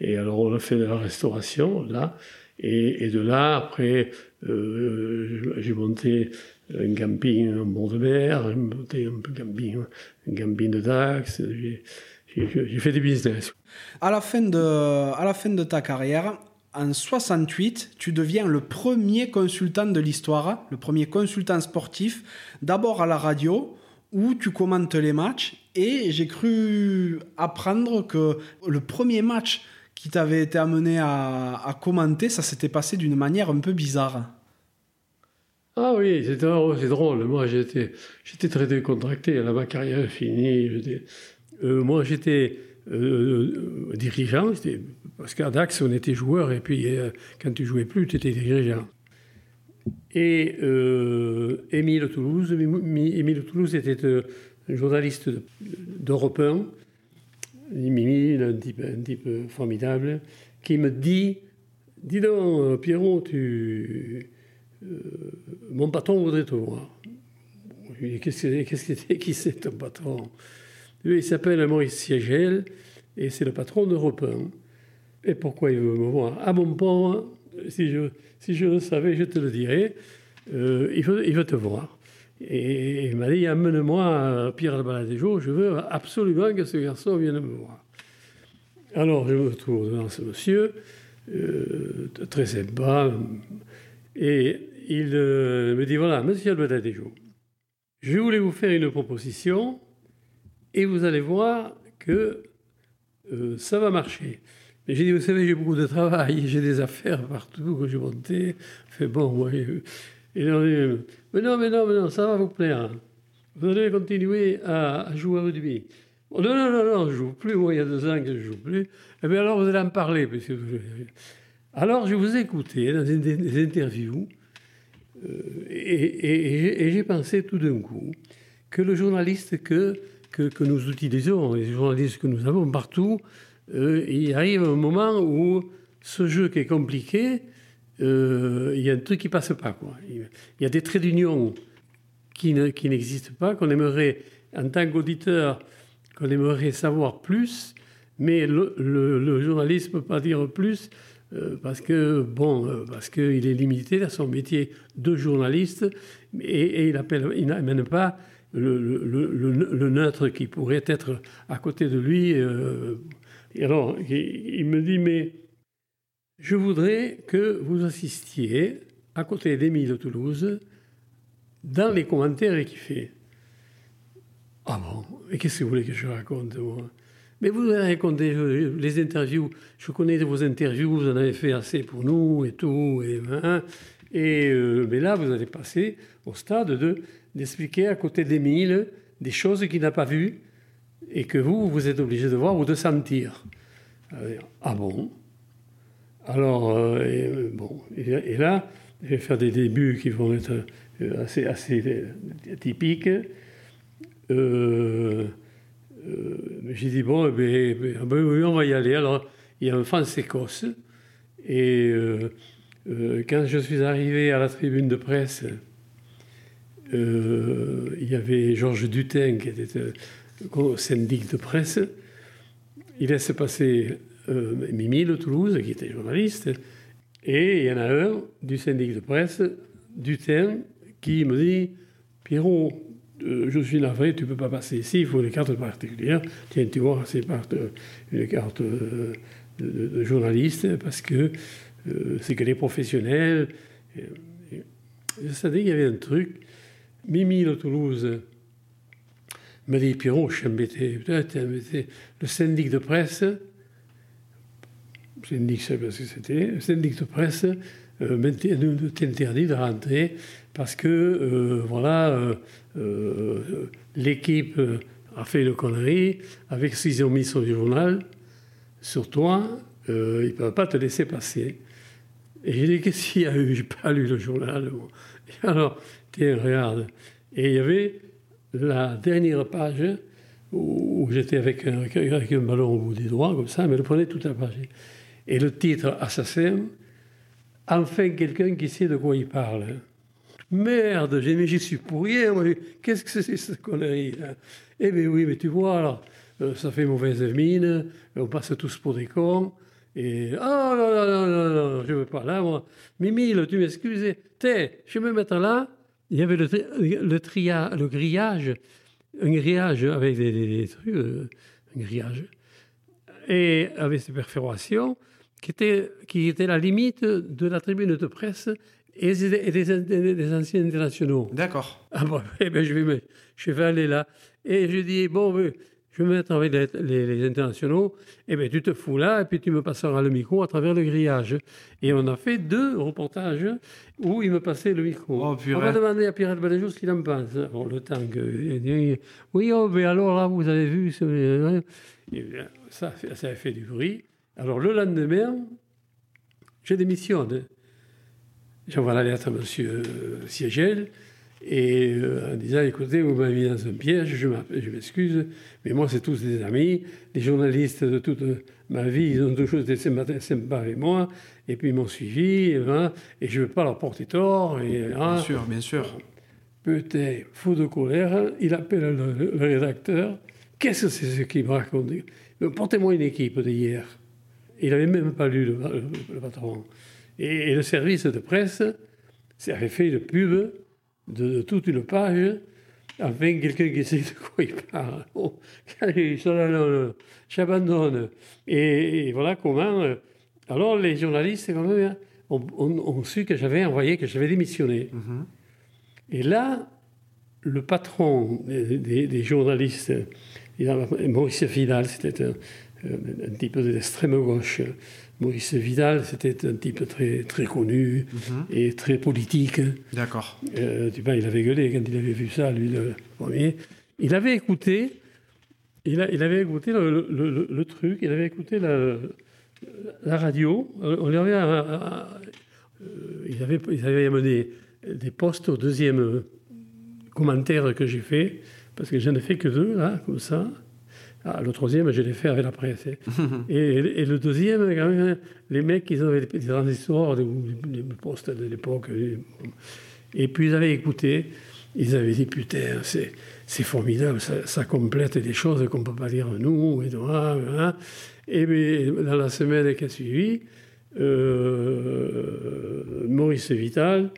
Et alors on a fait de la restauration là. Et, de là, après, euh, j'ai monté un camping en bord de mer, j'ai monté un camping, un camping de Dax, j'ai fait des business. À la, fin de, à la fin de ta carrière, en 68, tu deviens le premier consultant de l'histoire, le premier consultant sportif, d'abord à la radio, où tu commentes les matchs, et j'ai cru apprendre que le premier match qui t'avait été amené à commenter, ça s'était passé d'une manière un peu bizarre. Ah oui, c'est drôle. Moi, j'étais, j'étais très décontracté. Là, ma carrière est finie. Euh, moi, j'étais euh, euh, dirigeant. Parce qu'à Dax, on était joueur. Et puis, quand tu jouais plus, tu étais dirigeant. Et Émile Toulouse, Émile Toulouse était journaliste d'Europe 1. Mimi, un type, un type formidable, qui me dit Dis donc, Pierrot, tu mon patron voudrait te voir. Je lui dis, qu'est-ce que c'est [LAUGHS] Qui c'est ton patron? Il s'appelle Maurice Siegel et c'est le patron d'Europe 1. Et pourquoi il veut me voir? À mon pont, si je, si je le savais, je te le dirais. Euh, il, veut, il veut te voir. Et il m'a dit, amène-moi Pierre Albaladejo, je veux absolument que ce garçon vienne me voir. Alors, je me trouve devant ce monsieur, euh, très sympa, et il euh, me dit voilà, monsieur Albadadejo, je voulais vous faire une proposition, et vous allez voir que euh, ça va marcher. Mais j'ai dit, vous savez, j'ai beaucoup de travail, j'ai des affaires partout que je montais. Fait bon, moi, et dit, mais non, mais non, mais non, ça va vous plaire. Vous allez continuer à, jouer au rugby. non, non, non, non, je ne joue plus. Moi, il y a deux ans que je ne joue plus. Eh bien, alors, vous allez en parler. Alors, je vous ai écouté dans des, interviews euh, et, j'ai pensé tout d'un coup que le journaliste que, que, nous utilisons, les journalistes que nous avons partout, euh, il arrive un moment où ce jeu qui est compliqué, euh, il y a un truc qui passe pas. Quoi. Il y a des traits d'union qui, n'existent pas, qu'on aimerait, en tant qu'auditeur, qu'on aimerait savoir plus, mais le, journaliste ne peut pas dire plus euh, parce que bon, parce qu'il est limité à son métier de journaliste et, il n'amène pas le, neutre qui pourrait être à côté de lui et alors, il me dit, mais je voudrais que vous assistiez à côté d'Émile de Toulouse dans les commentaires qu'il fait. Ah bon? Et qu'est-ce que vous voulez que je raconte, moi? Mais vous avez raconté les interviews. Je connais vos interviews, vous en avez fait assez pour nous et tout. Et, hein, et euh, mais là, vous allez passer au stade de, d'expliquer à côté d'Émile des choses qu'il n'a pas vues et que vous, vous êtes obligé de voir ou de sentir. Ah bon? Alors, euh, bon, et, là, je vais faire des débuts qui vont être euh, assez, assez euh, typiques. J'ai dit, bon, eh ben, eh ben, oui, on va y aller. Alors, il y a un France-Écosse. Et quand je suis arrivé à la tribune de presse, il y avait Georges Dutin qui était syndic de presse. Il laisse passer euh, Mimi de Toulouse, qui était journaliste, et il y en a un du syndic de presse, Dutin, qui me dit Pierrot, euh, je suis navré, tu ne peux pas passer ici, il faut une carte particulière. Tiens, tu vois, c'est une carte euh, de, journaliste, parce que c'est que les professionnels. je savais qu'il y avait un truc. Mimi de Toulouse m'a dit Pierrot, je embêté. Le syndic de presse, syndic, parce que c'était, syndic de presse, euh, t'interdit de rentrer parce que, euh, voilà, euh, euh, l'équipe a fait une connerie avec ce qu'ils ont mis sur le journal, sur toi, ils ne peuvent pas te laisser passer. Et j'ai dit, qu'est-ce qu'il y a eu? Je n'ai pas lu le journal. alors, tiens, regarde. Et il y avait la dernière page où, j'étais avec un, ballon au bout des doigts, comme ça, mais le prenait toute la page. Et le titre Assassin, enfin quelqu'un qui sait de quoi il parle. Merde, j'y suis pour rien. Qu'est-ce que c'est cette connerie Eh bien oui, mais tu vois, alors, euh, ça fait mauvaise mine, on passe tous pour des cons. Et oh non, non, non, non, non, je veux pas là, moi. Mimile, tu m'excuses. T'es, je vais me mettre là il y avait le, le, grillage, un grillage avec des, trucs, euh, un grillage, et avec ces perforations qui étaient, qui était la limite de la tribune de presse et des, des, anciens internationaux. D'accord. Ah bon, [LAUGHS] eh ben, je, vais, je vais aller là. Et je dis, bon, je vais me mettre avec les, internationaux, et eh bien tu te fous là, et puis tu me passeras le micro à travers le grillage. Et on a fait deux reportages où il me passait le micro. Oh, on va demander à Pierre Baléjou ce qu'il en pense. Bon, le temps que... Oui, oh, mais alors là, vous avez vu... Ça, ça a fait du bruit. Alors le lendemain, j'ai démissionné. J'envoie la lettre à M. Siegel, et euh, en disant écoutez, vous m'avez mis dans un piège, je m'excuse, mais moi, c'est tous des amis. Les journalistes de toute ma vie, ils ont toujours été sympas avec moi, et puis ils m'ont suivi, hein, et je ne veux pas leur porter tort. Et, bien hein. sûr, bien sûr. Peut-être, fou de colère, il appelle le, rédacteur Qu'est-ce que c'est ce qu'il me raconte? Portez-moi une équipe d'hier. Il n'avait même pas lu le, patron. Et, et, le service de presse avait fait une pub de, toute une page enfin quelqu'un qui sait de quoi il parle. [LAUGHS] Oh, [LAUGHS] j'abandonne. Et, voilà comment. Euh, alors les journalistes quand même, ont, su que j'avais envoyé, que j'avais démissionné. Mhm. Et là, le patron des, journalistes, Maurice Vidal, c'était un, un, type d'extrême gauche. Maurice Vidal, c'était un type très, très connu mhm. et très politique. D'accord. Euh, il avait gueulé quand il avait vu ça, lui, le premier. Il avait écouté, il, a, il avait écouté le, truc, il avait écouté la, la radio. On lui avait, euh, euh, il avait, il avait amené des postes au deuxième commentaire que j'ai fait, parce que je n'en ai fait que deux, là, comme ça. Ah, le troisième, je l'ai fait avec la presse. Hein. [LAUGHS] et, le deuxième, quand même, les mecs, ils avaient des transistors, des, des postes de l'époque. Et puis ils avaient écouté, ils avaient dit putain, c'est formidable, ça, complète des choses qu'on ne peut pas dire nous. Et, et puis, dans la semaine qui a suivi, euh, Maurice Vital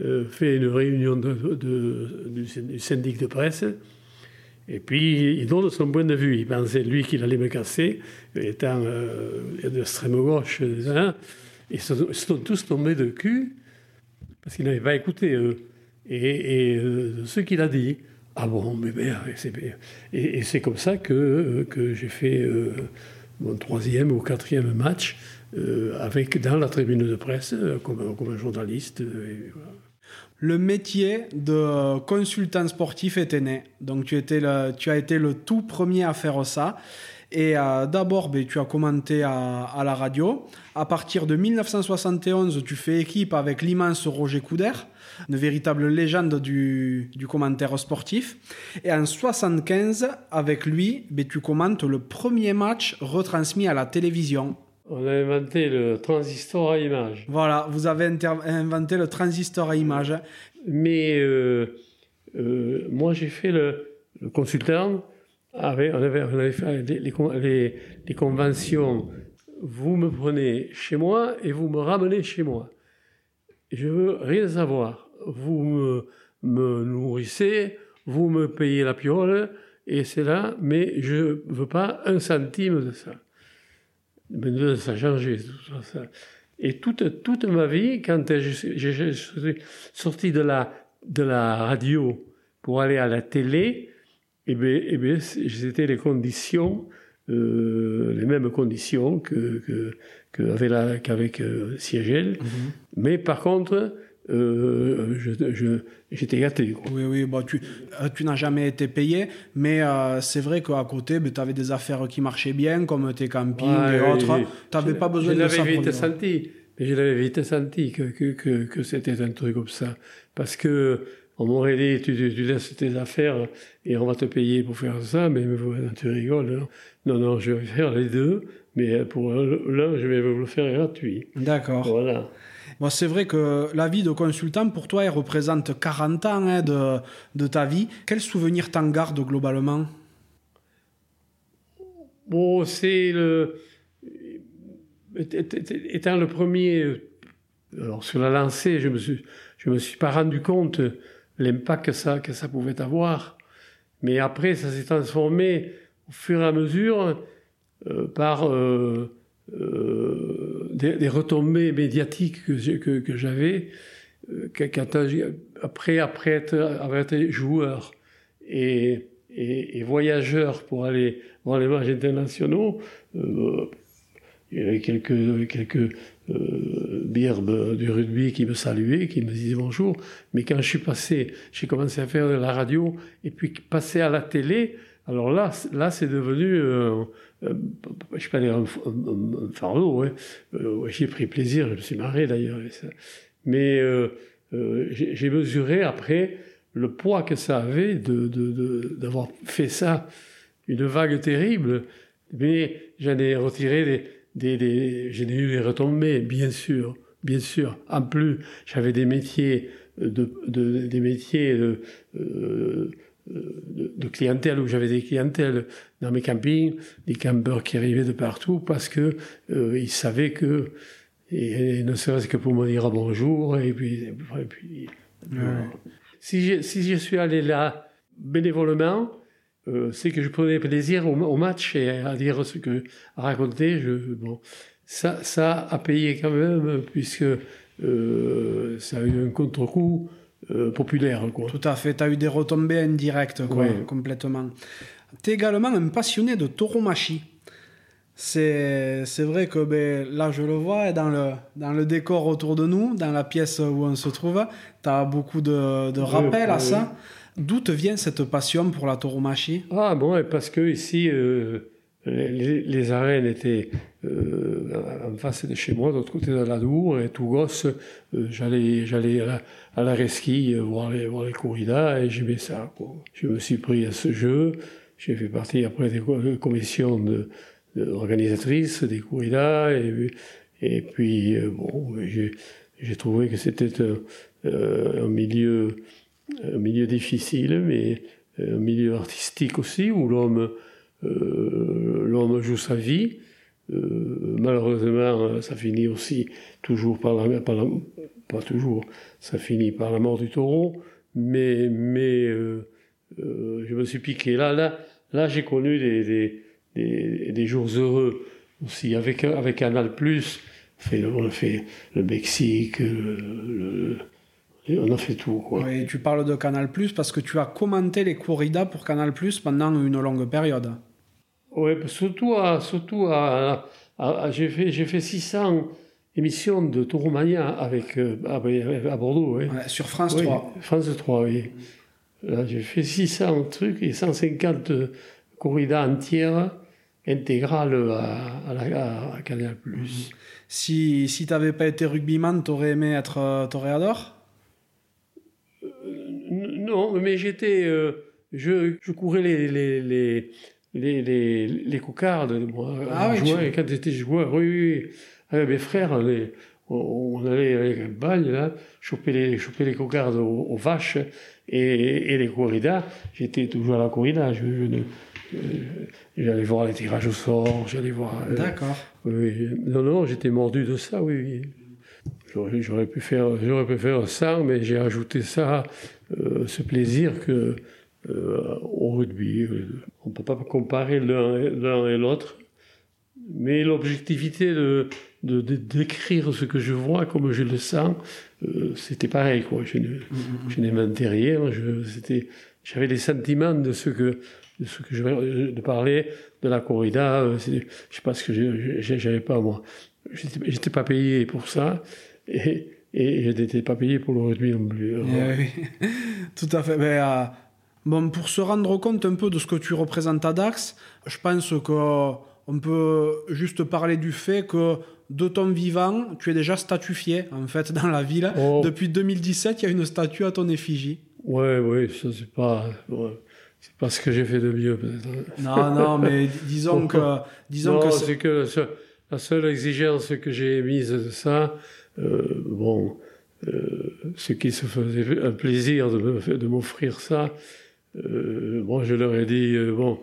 euh, fait une réunion du syndic de presse et puis, il donne son point de vue. Il pensait, lui, qu'il allait me casser, étant euh, d'extrême gauche. Hein. Ils sont, tous tombés de cul parce qu'ils n'avaient pas écouté, eux. Et, euh, ce qu'il a dit, ah bon, mais bien, c'est Et, c'est comme ça que, euh, que j'ai fait euh, mon troisième ou quatrième match avec, dans la tribune de presse, comme, un journaliste. Et, le métier de consultant sportif était né. Donc tu, as été le tout premier à faire ça. Et euh, d'abord, ben, tu as commenté à, la radio. À partir de 1971, tu fais équipe avec l'immense Roger Couder, une véritable légende du, commentaire sportif. Et en 1975, avec lui, ben, tu commentes le premier match retransmis à la télévision. On a inventé le transistor à image. Voilà, vous avez inventé le transistor à image. Mais euh, euh, moi, j'ai fait le, consultant. Avec, on, avait, on avait fait les, les, conventions. Vous me prenez chez moi et vous me ramenez chez moi. Je veux rien savoir. Vous me, me nourrissez, vous me payez la piole, et c'est là, mais je veux pas un centime de ça. Mais ça a changé. Et toute, toute ma vie, quand je, suis sorti de la, de la radio pour aller à la télé, eh bien, eh bien c'était les conditions, euh, les mêmes conditions que, que, qu'avec euh, Siegel. Mm-hmm. Mais par contre, euh, j'étais gâté. Oui, oui, bah, tu, euh, tu n'as jamais été payé, mais euh, c'est vrai qu'à côté, bah, tu avais des affaires qui marchaient bien, comme tes campings et autres. Tu n'avais pas besoin de ça. Je l'avais vite senti, mais je l'avais vite senti que, que, que, c'était un truc comme ça. Parce que on m'aurait dit, tu, tu, laisses tes affaires et on va te payer pour faire ça, mais tu rigoles. Hein. Non, non, je vais faire les deux, mais pour l'un, je vais vous le faire gratuit. D'accord. Voilà c'est vrai que la vie de consultant, pour toi, elle représente 40 ans hein, de, de, ta vie. Quel souvenir t'en gardes globalement? Bon, c'est le. Étant le premier. Alors, sur la lancée, je ne me, suis, me suis pas rendu compte l'impact que ça, que ça pouvait avoir. Mais après, ça s'est transformé au fur et à mesure euh, par. Euh, euh, des, retombées médiatiques que, que, j'avais euh, après, après être, avoir été joueur et, et, voyageur pour aller voir les matchs internationaux, euh, il y avait quelques, quelques birbes du rugby qui me saluaient, qui me disaient bonjour. Mais quand je suis passé, j'ai commencé à faire de la radio et puis passer à la télé, alors là, là c'est devenu euh, je ne sais pas dire un, fardeau, hein. euh, pris plaisir, je me suis marré d'ailleurs. Mais euh, j'ai mesuré après le poids que ça avait d'avoir de, fait ça, une vague terrible, mais j'en ai retiré des, des, j'en ai eu des retombées, bien sûr, bien sûr. En plus, j'avais des métiers, de, des métiers de, de, clientèle, où j'avais des clientèles dans mes campings, des campeurs qui arrivaient de partout parce que euh, ils savaient que, et, ne serait-ce que pour me dire bonjour, et puis, puis si, je, si je suis allé là bénévolement, c'est que je prenais plaisir au, match et à dire ce que, à raconter. Je, bon, ça, ça a payé quand même, puisque ça a eu un contre-coup populaire. Quoi. Tout à fait, tu as eu des retombées indirectes, quoi, complètement. Tu es également un passionné de tauromachie. C'est, c'est vrai que ben, là, je le vois, dans le, dans le décor autour de nous, dans la pièce où on se trouve, tu as beaucoup de, de rappels à ça. D'où te vient cette passion pour la tauromachie? Ah bon, parce que ici, euh, les, arènes étaient euh, en face de chez moi, de l'autre côté de la Dour, et tout gosse, euh, j'allais, j'allais à la, à resquille voir les, voir les corridas, et j'aimais ça. Je me suis pris à ce jeu, j'ai fait partie après des commissions de organisatrice des corridas et, puis euh, bon j'ai trouvé que c'était un, milieu difficile mais un milieu artistique aussi où l'homme euh, l'homme joue sa vie euh, malheureusement ça finit aussi toujours par la, pas toujours ça finit par la mort du taureau mais mais je me suis piqué là là là j'ai connu des des, des, jours heureux aussi. Avec, avec Canal, on a fait le Mexique, le, on a fait tout. Quoi. Oui, tu parles de Canal parce que tu as commenté les corridas pour Canal pendant une longue période. Oui, surtout à. Surtout à, j'ai, fait, j'ai fait 600 émissions de Tauromania avec, euh, à, Bordeaux. Oui. sur France 3. France 3, oui. Là, j'ai fait 600 trucs et 150 corridas entières intégrale à, à, à Canal+. Si, si tu n'avais pas été rugbyman, tu aurais aimé être euh, toréador? Euh, Non, mais j'étais... Euh, je, je, courais les, les, les, les, les, les cocardes, moi. Ah, oui, Quand j'étais joueur, oui, oui. Avec mes frères, les, on, allait avec un bagne, là, choper les, choper les cocardes aux, vaches et, et les corridas. J'étais toujours à la corrida. Je, je euh, j'allais voir les tirages au sort, j'allais voir. Euh, D'accord. Oui, non, non, j'étais mordu de ça, oui. J'aurais pu faire, j'aurais pu faire ça, mais j'ai ajouté ça, euh, ce plaisir que au rugby. On ne peut pas comparer l'un et l'autre, mais l'objectivité de, de, décrire ce que je vois comme je le sens, c'était pareil. Quoi. Je, mm, mm, mm. n'ai rien. J'avais les sentiments de ce que de ce que je de parler de la corrida. Euh, je sais pas ce que j'avais pas moi. J'étais pas payé pour ça et, et je n'étais pas payé pour le rugby non plus. Eh [LAUGHS] Tout à fait. Mais, euh, bon, pour se rendre compte un peu de ce que tu représentes à Dax, je pense qu'on peut juste parler du fait que de ton vivant, tu es déjà statufié en fait dans la ville. Oh. Depuis 2017, il y a une statue à ton effigie. Ouais, ouais, ça c'est pas. C'est pas ce que j'ai fait de mieux, peut-être. Non, non, mais [LAUGHS] disons que. Disons non, c'est que la seule exigence que j'ai émise de ça, euh, bon, euh, ce qui se faisait un plaisir de m'offrir ça, euh, moi je leur ai dit, euh, bon,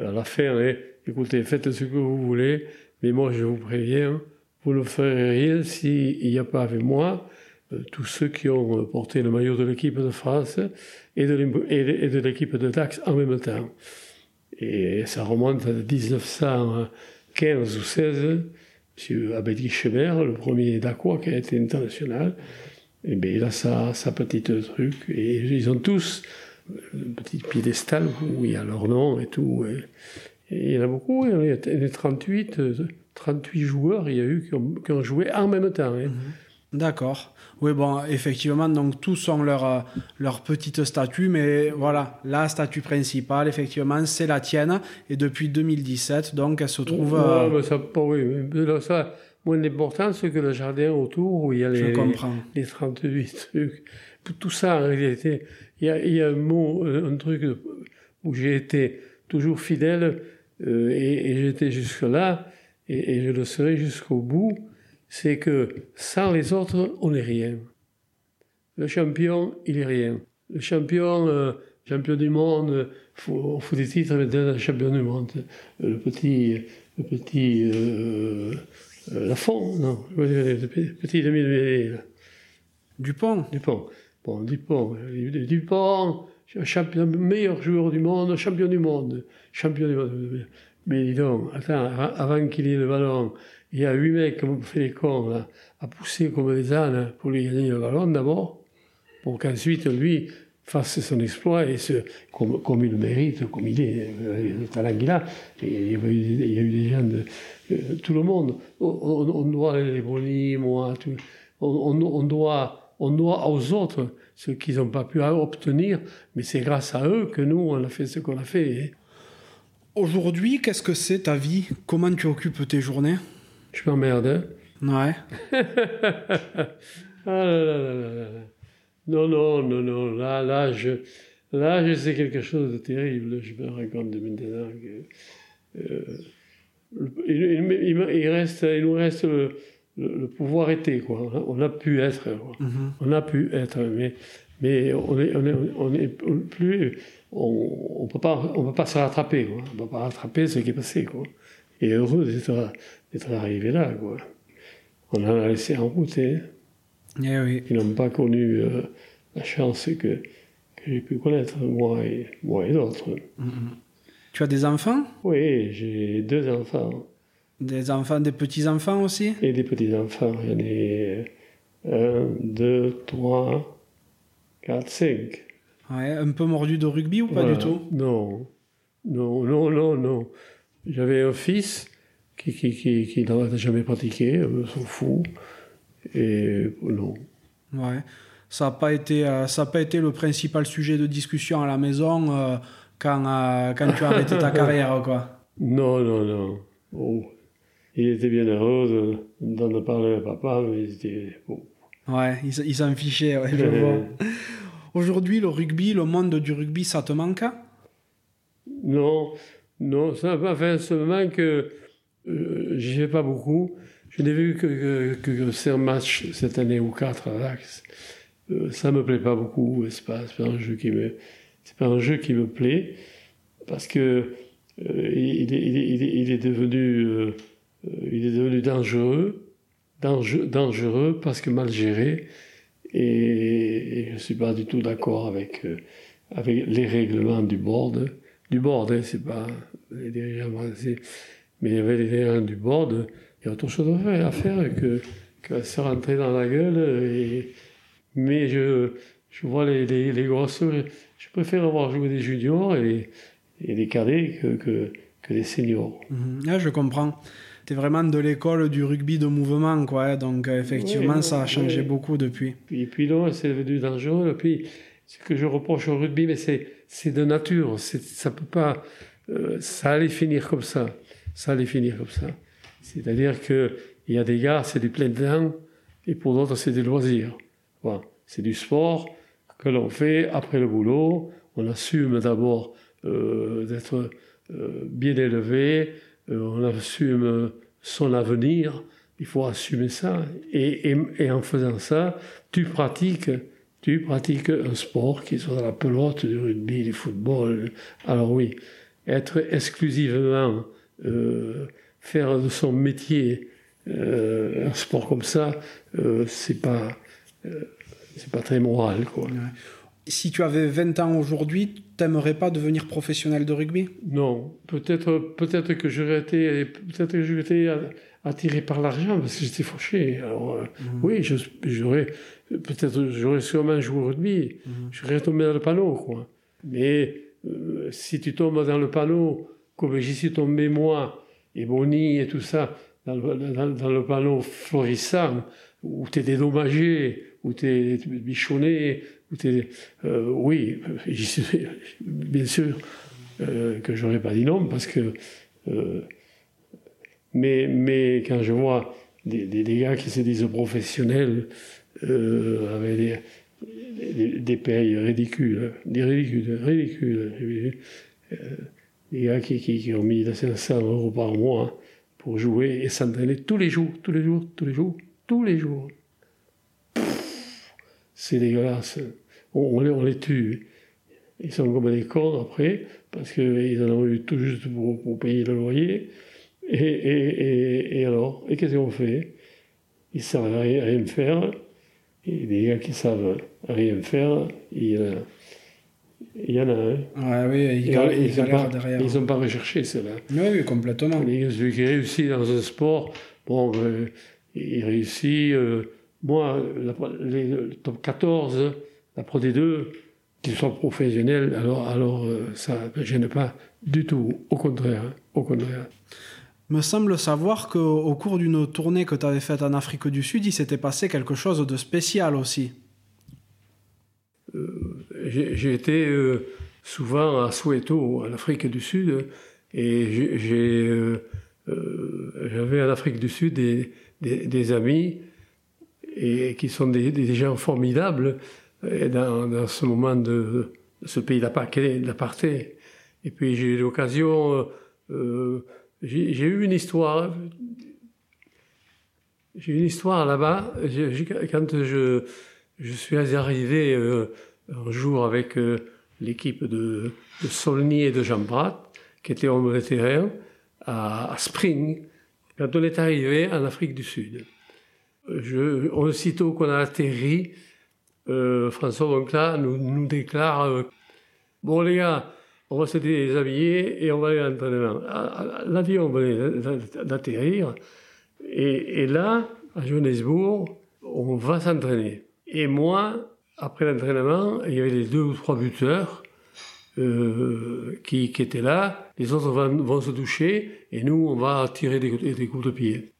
à la fin, hein, écoutez, faites ce que vous voulez, mais moi je vous préviens, vous ne ferez rien s'il n'y a pas avec moi euh, tous ceux qui ont porté le maillot de l'équipe de France et de l'équipe de Dax en même temps. Et ça remonte à 1915 ou 16. M. Abedi Schebert, le premier Dacois qui a été international, et bien, il a sa, sa petite truc. Et ils ont tous un petit piédestal où il y a leur nom et tout. Et, il y en a beaucoup, il y a 38, 38 joueurs il y a eu qui ont, joué en même temps. Hein. Mhm. D'accord. Oui, bon, effectivement, donc tous ont leur, euh, leur petite statue, mais voilà, la statue principale, effectivement, c'est la tienne, et depuis 2017, donc elle se trouve. Euh, mais ça, oui, mais ça, moins d'importance que le jardin autour où il y a les, les, 38 trucs. Tout ça, en réalité, il y a, il y a un mot, un truc où j'ai été toujours fidèle, euh, et, et j'étais jusque-là, et, et je le serai jusqu'au bout c'est que sans les autres, on n'est rien. Le champion, il est rien. Le champion, euh, champion du monde, on fout des titres maintenant le champion du monde. Le petit, le petit euh, euh, Lafont, non, le petit demi Dupont. Dupont. Bon, Dupont. Dupont, champion, meilleur joueur du monde, champion du monde, champion du monde. Mais dis donc, attends, avant qu'il ait le ballon, il y a huit mecs ont fait les cons, là, à pousser comme des ânes pour lui gagner le ballon d'abord, pour qu'ensuite lui fasse son exploit et ce, comme, comme, il le mérite, comme il est, le talent qu'il a. il, y a eu, des gens de tout le monde. On, on doit les Boni, moi, on, doit, on doit aux autres ce qu'ils n'ont pas pu obtenir, mais c'est grâce à eux que nous, on a fait ce qu'on a fait. Aujourd'hui, qu'est-ce que c'est ta vie? Comment tu occupes tes journées? Je m'emmerde. Hein ouais. [LAUGHS] ah là là là là là. Non, non, non, non. Là, là, je, là, je sais quelque chose de terrible. Je me rends compte maintenant que. Euh, il, il, reste, il nous reste le, le, pouvoir était, quoi. On a pu être, mm-hmm. On a pu être, mais, mais on est, on est, on est plus. On ne peut, pas, on peut pas se rattraper, quoi. On ne peut pas rattraper ce qui est passé, quoi. Et heureux d'être arrivé là, quoi. On en a laissé en route, hein. Eh oui. Ils n'ont pas connu euh, la chance que, que j'ai pu connaître, moi et, moi et d'autres. Mm-hmm. Tu as des enfants? Oui, j'ai deux enfants. Des enfants, des petits-enfants aussi Et des petits-enfants. Il y en a un, deux, trois, quatre, cinq. Ouais, un peu mordu de rugby ou pas du tout? Non, non, non, non, non. J'avais un fils qui, qui, qui, qui n'a jamais pratiqué, s'en fout. Et non. Ouais. Ça n'a pas, été, euh, ça pas été le principal sujet de discussion à la maison euh, quand, euh, quand tu as arrêté ta [LAUGHS] carrière, quoi. Non, non, non. Oh. Il était bien heureux d'en parler à papa, mais il était... Ouais, il, s'en fichait, ouais, je [LAUGHS] vois. Aujourd'hui, le rugby, le monde du rugby, ça te manque Non, non, ça fait ce manque. Euh, J'y vais pas beaucoup. Je n'ai vu que, que, que, un match cette année ou quatre à l'Axe. Euh, ça me plaît pas beaucoup. C'est pas, pas un jeu qui me, c'est pas un jeu qui me plaît parce que euh, il, est, il, est, il, est, devenu, euh, il est devenu dangereux, dangereux, parce que mal géré. Et, je je suis pas du tout d'accord avec euh, avec les règlements du board. Du board, hein, c'est pas les dirigeants mais il y avait les dirigeants du board il y a autre chose à faire, que, que se rentrer dans la gueule. Mais je, vois les, les, les. Je préfère avoir joué des juniors et, des cadets que, des seniors. Mhm. je comprends. Tu es vraiment de l'école du rugby de mouvement, quoi. Donc, euh, effectivement, ça a changé beaucoup depuis. Et puis, non, c'est devenu dangereux. Et puis, ce que je reproche au rugby, mais c'est de nature. Ça peut pas. Euh, ça allait finir comme ça. Ça allait finir comme ça. C'est-à-dire qu'il y a des gars, c'est du plein temps, et pour d'autres, c'est des loisirs. Voilà. C'est du sport que l'on fait après le boulot. On assume d'abord euh, d'être euh, bien élevé, on assume son avenir, il faut assumer ça. Et, en faisant ça, tu pratiques, tu pratiques un sport qui soit la pelote, du rugby, du football. Alors oui, être exclusivement faire de son métier euh, un sport comme ça, euh, c'est pas, euh, pas très moral. Si tu avais 20 ans aujourd'hui, t'aimerais pas devenir professionnel de rugby? Non, peut-être, peut-être que j'aurais été, peut-être que j'aurais été attiré par l'argent parce que j'étais fauché. Alors, mmh. oui, j'aurais, peut-être, j'aurais sûrement joué au rugby. Mmh. J'aurais tombé dans le panneau, quoi. Mais si tu tombes dans le panneau, comme j'y suis tombé moi, et Boni et tout ça, dans le, panneau florissant, où tu es dédommagé, où tu es bichonné, Euh, oui, [LAUGHS] bien sûr euh, que j'aurais pas dit non, parce que... Euh, mais, mais quand je vois des, gars qui se disent professionnels, avec des, des, payes ridicules, des ridicules, ridicules, des gars qui, qui, ont mis 500 euros par mois pour jouer et s'entraîner tous les jours, tous les jours, tous les jours, tous les jours. C'est dégueulasse. On, les, on, les, tue. Ils sont comme des cons après, parce qu'ils en ont eu tout juste pour, payer le loyer. Et, et, et, alors Et qu'est-ce qu'on fait? Ils savent rien, rien faire. Et des gars qui savent rien faire, Il y en a un. Ouais, oui, ils il ont galère pas- derrière. Ils n'ont pas recherché cela. Oui, oui, complètement. Celui qui réussit dans un sport, bon, euh, il réussit. euh, moi, la, les, le top 14, la Pro D2, qu'ils soient professionnels, alors, alors euh, ça ne gêne pas du tout. Au contraire, hein, au contraire. Me semble savoir qu'au au cours d'une tournée que tu avais faite en Afrique du Sud, il s'était passé quelque chose de spécial aussi. J'ai j'ai été euh, souvent à Soweto, en Afrique du Sud, et j'ai, euh, euh, j'avais en Afrique du Sud des, des- des amis et qui sont des, des gens formidables euh, dans, dans ce moment de, de ce pays d'apartheid. Et puis j'ai eu l'occasion, euh, euh, j'ai eu une histoire. J'ai une histoire là-bas. Quand je, je suis arrivé euh, un jour avec euh, l'équipe de, de Solny et de Jean Brat, qui étaient hommes de terrain, à, à Spring, quand on est arrivé en Afrique du Sud. Je, aussitôt qu'on a atterri, euh, François Boncla nous, déclare euh, Bon, les gars, on va se déshabiller et on va aller à l'entraînement. L'avion venait d'a- d'atterrir. Et, là, à Johannesburg, on va s'entraîner. Et moi, après l'entraînement, il y avait les deux ou trois buteurs euh, qui, étaient là. Les autres vont, se doucher et nous, on va tirer des coups de pied.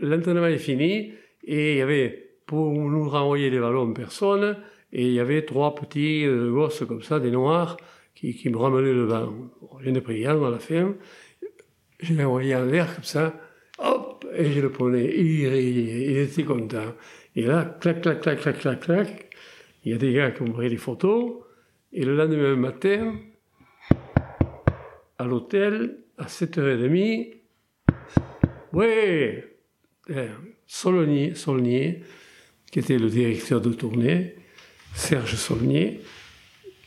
L'entraînement est fini et il y avait, pour nous renvoyer les ballons, personne. Et il y avait trois petits euh, gosses comme ça, des noirs, qui, qui me ramenaient le ballon. Ai pris un à la fin. Je l'ai envoyé en l'air comme ça. Hop, et je le prenais. Il, était content. Et là, clac, clac, clac, clac, clac, clac. Il y a des gars qui ont pris des photos. Et le lendemain matin, à l'hôtel, à 7h30, ouais, euh, Solonier, Solnier, qui était le directeur de tournée, Serge Solnier,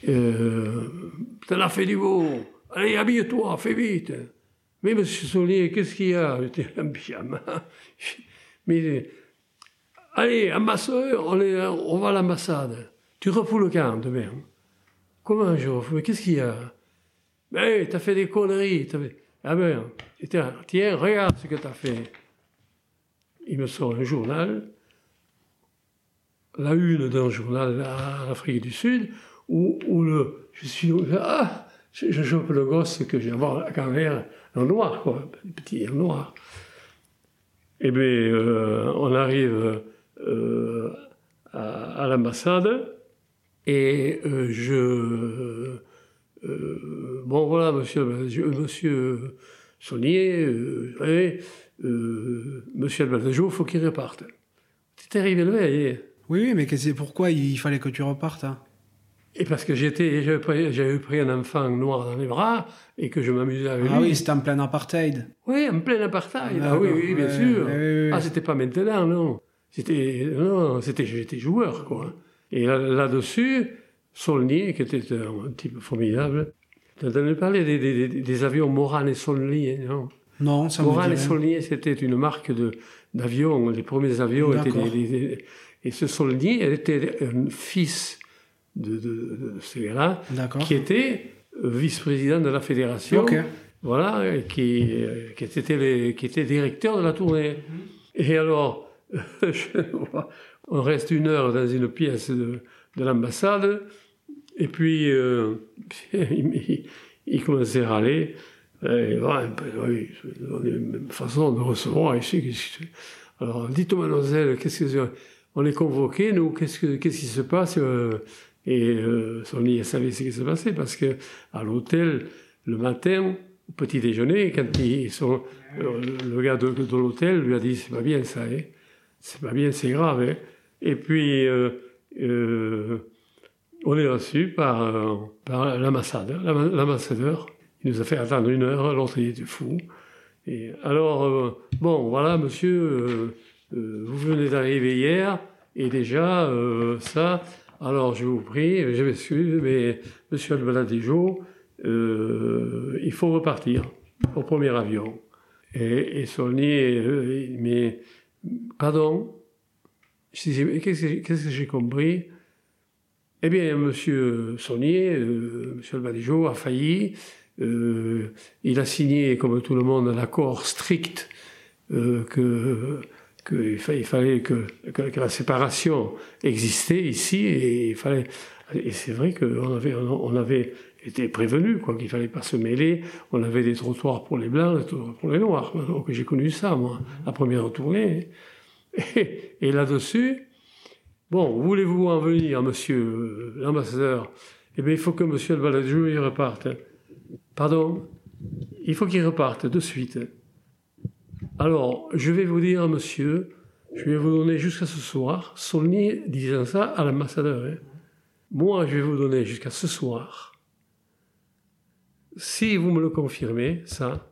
euh, t'en as fait du beau, allez, habille-toi, fais vite. Mais monsieur Solnier, qu'est-ce qu'il y a? J'étais en pyjama. [LAUGHS] Mais, allez, ambassadeur, on, est, on va à l'ambassade. Tu refous le camp demain. Comment je refous? Mais qu'est-ce qu'il y a? Ben, t'as fait des conneries. Ah ben, tiens, regarde ce que t'as fait. Il me sort un journal, la une d'un journal en Afrique du Sud, où, le, je suis, ah, je, je chope le gosse que j'ai avoir quand même en noir, quoi, petit en noir. Eh bien, euh, on arrive euh, à, l'ambassade et euh, je. bon, voilà, monsieur, monsieur Saunier, monsieur Albaldejo, il faut qu'il reparte. C'est arrivé le veille. Oui, oui, mais qu'est-ce- pourquoi il fallait que tu repartes hein? Et parce que j'étais, j'avais pris, un enfant noir dans les bras et que je m'amusais avec Ah lui. oui, c'était en plein apartheid. Oui, en plein apartheid. Ah, Ah, oui, oui, bien sûr. Ah, c'était pas maintenant, non. C'était, non, c'était, j'étais joueur, quoi. Et là- là-dessus, Solny, qui était un, type formidable, t'as entendu parler des, des, des- des avions Moran et Solny, non? Non, ça me Moran dit et. Solny, c'était une marque de, d'avions. Les premiers avions étaient des- Et ce Solny, elle était un fils de, de, de ce gars-là, qui était vice-président de la fédération. Ok. Voilà, qui, euh, qui, était les- qui était directeur de la tournée. Et alors, [LAUGHS] je on reste une heure dans une pièce de, de l'ambassade, et puis euh, [LAUGHS] il, il commençait à râler. Et, voilà, oui, une même façon de recevoir ici. Alors, dites-moi, mademoiselle, qu'est-ce que c'est On est convoqués, nous, qu'est-ce, que, qu'est-ce qui se passe euh, Et euh, Sonny savait ce qui se passait, parce que à l'hôtel, le matin, au petit déjeuner, quand ils sont, euh, le, gars de, l'hôtel lui a dit c'est pas bien ça, hein. c'est pas bien, c'est grave. hein. Et puis euh, on est reçu par, par l'ambassadeur, l'ambassadeur. Il nous a fait attendre une heure, l'autre il était fou. Et alors bon voilà monsieur, euh, vous venez d'arriver hier et déjà euh, ça. Alors je vous prie, je m'excuse, mais monsieur Albaladejo, euh, il faut repartir au premier avion. Et, et il- mais pardon, qu'est-ce que j'ai- compris? Eh bien, M. Saunier, euh, M. Albalijo a failli. Il a signé, comme tout le monde, l'accord strict euh, que qu'il fallait que, que, la séparation existait ici et il fallait et c'est vrai qu'on avait on avait été prévenu quoi qu'il fallait pas se mêler on avait des trottoirs pour les blancs des trottoirs pour les noirs donc j'ai connu ça moi la première tournée et, et là-dessus Bon, voulez-vous en venir, monsieur l'ambassadeur? Eh bien, il faut que monsieur le baladjou y reparte. Pardon? Il faut qu'il reparte de suite. Alors, je vais vous dire, monsieur, je vais vous donner jusqu'à ce soir, Saulnier disant ça à l'ambassadeur. Hein. Moi, je vais vous donner jusqu'à ce soir. Si vous me le confirmez, ça,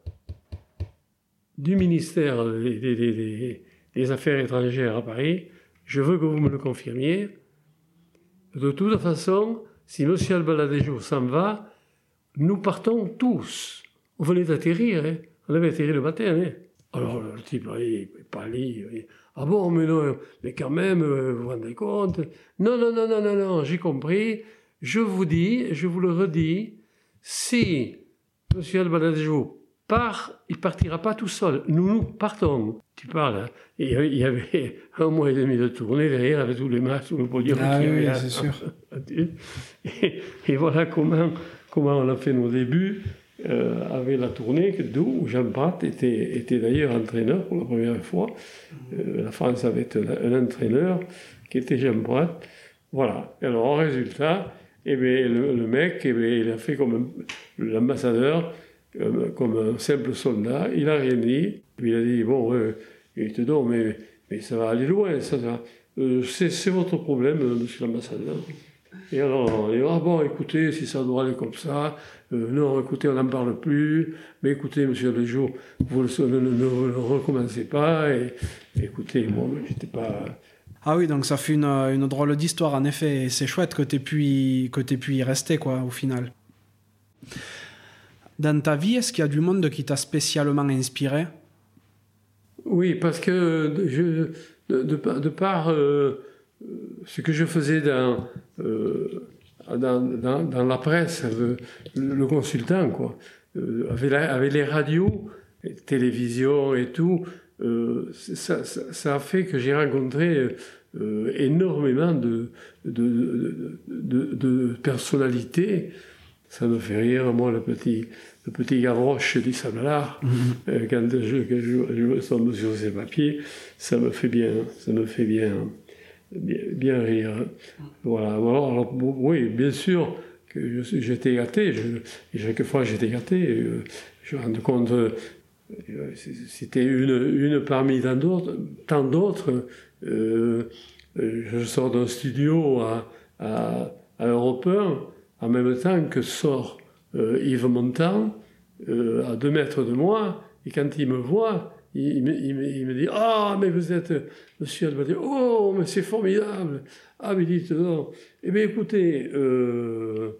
du ministère des, des Affaires étrangères à Paris, je veux que vous me le confirmiez. De toute façon, si M. Albaladejo s'en va, nous partons tous. On venait d'atterrir, hein. on avait atterri le matin. Hein. Alors le type, il pâlit. Ah bon, mais non, mais quand même, euh, vous vous rendez compte? Non, non, non, non, non, non, j'ai compris. Je vous dis, je vous le redis, si M. Albaladejo part, il partira pas tout seul. Nous, nous partons. Tu parles. Hein. il y avait [LAUGHS] un mois et demi de tournée derrière avec tous les matchs, tout le podium. Ah oui, c'est sûr. [LAUGHS] Et, voilà comment, comment on a fait nos débuts euh, avec la tournée, d'où Jean Prat était, était d'ailleurs entraîneur pour la première fois. Euh, la France avait un, entraîneur qui était Jean Prat. Voilà. alors, en résultat, eh bien, le, mec, eh bien, il a fait comme l'ambassadeur euh, comme un simple soldat, il n'a rien dit. il a dit, bon, il te donne, mais, mais ça va aller loin, ça, euh, c'est votre problème, monsieur l'ambassadeur. Et alors, il dit, ah bon, écoutez, si ça doit aller comme ça, non, écoutez, on n'en parle plus, mais écoutez, monsieur Lejour, vous ne, ne, recommencez pas, et, écoutez, moi, j'étais pas... Ah oui, donc ça fait une, une drôle d'histoire, en effet, et c'est chouette que tu pu, pu y rester, quoi, au final. Dans ta vie, est-ce qu'il y a du monde qui t'a spécialement inspiré? Oui, parce que je, de, de, par euh, ce que je faisais dans, euh, dans, dans, la presse, le, consultant, quoi, euh, avec, avec, les radios, les télévisions et tout, ça, ça, ça, a fait que j'ai rencontré énormément de, de, de personnalités. Ça me fait rire, moi, le petit, le petit Gavroche du Sablard, -hmm. quand je, je, je, je sur ces papiers, ça me fait bien, ça me fait bien, bien, rire. Voilà. Alors, oui, bien sûr que j'étais gâté, je, chaque fois j'étais gâté, euh, je me rends compte, euh, c'était une, parmi tant d'autres. Euh, je sors d'un studio à, à, à Europe 1, en même temps que sort euh, Yves Montand euh, à deux mètres de moi, et quand il me voit, il, me, dit Ah, mais vous êtes monsieur Albadier, oh, mais c'est formidable. Ah, mais dites donc, eh bien écoutez, euh,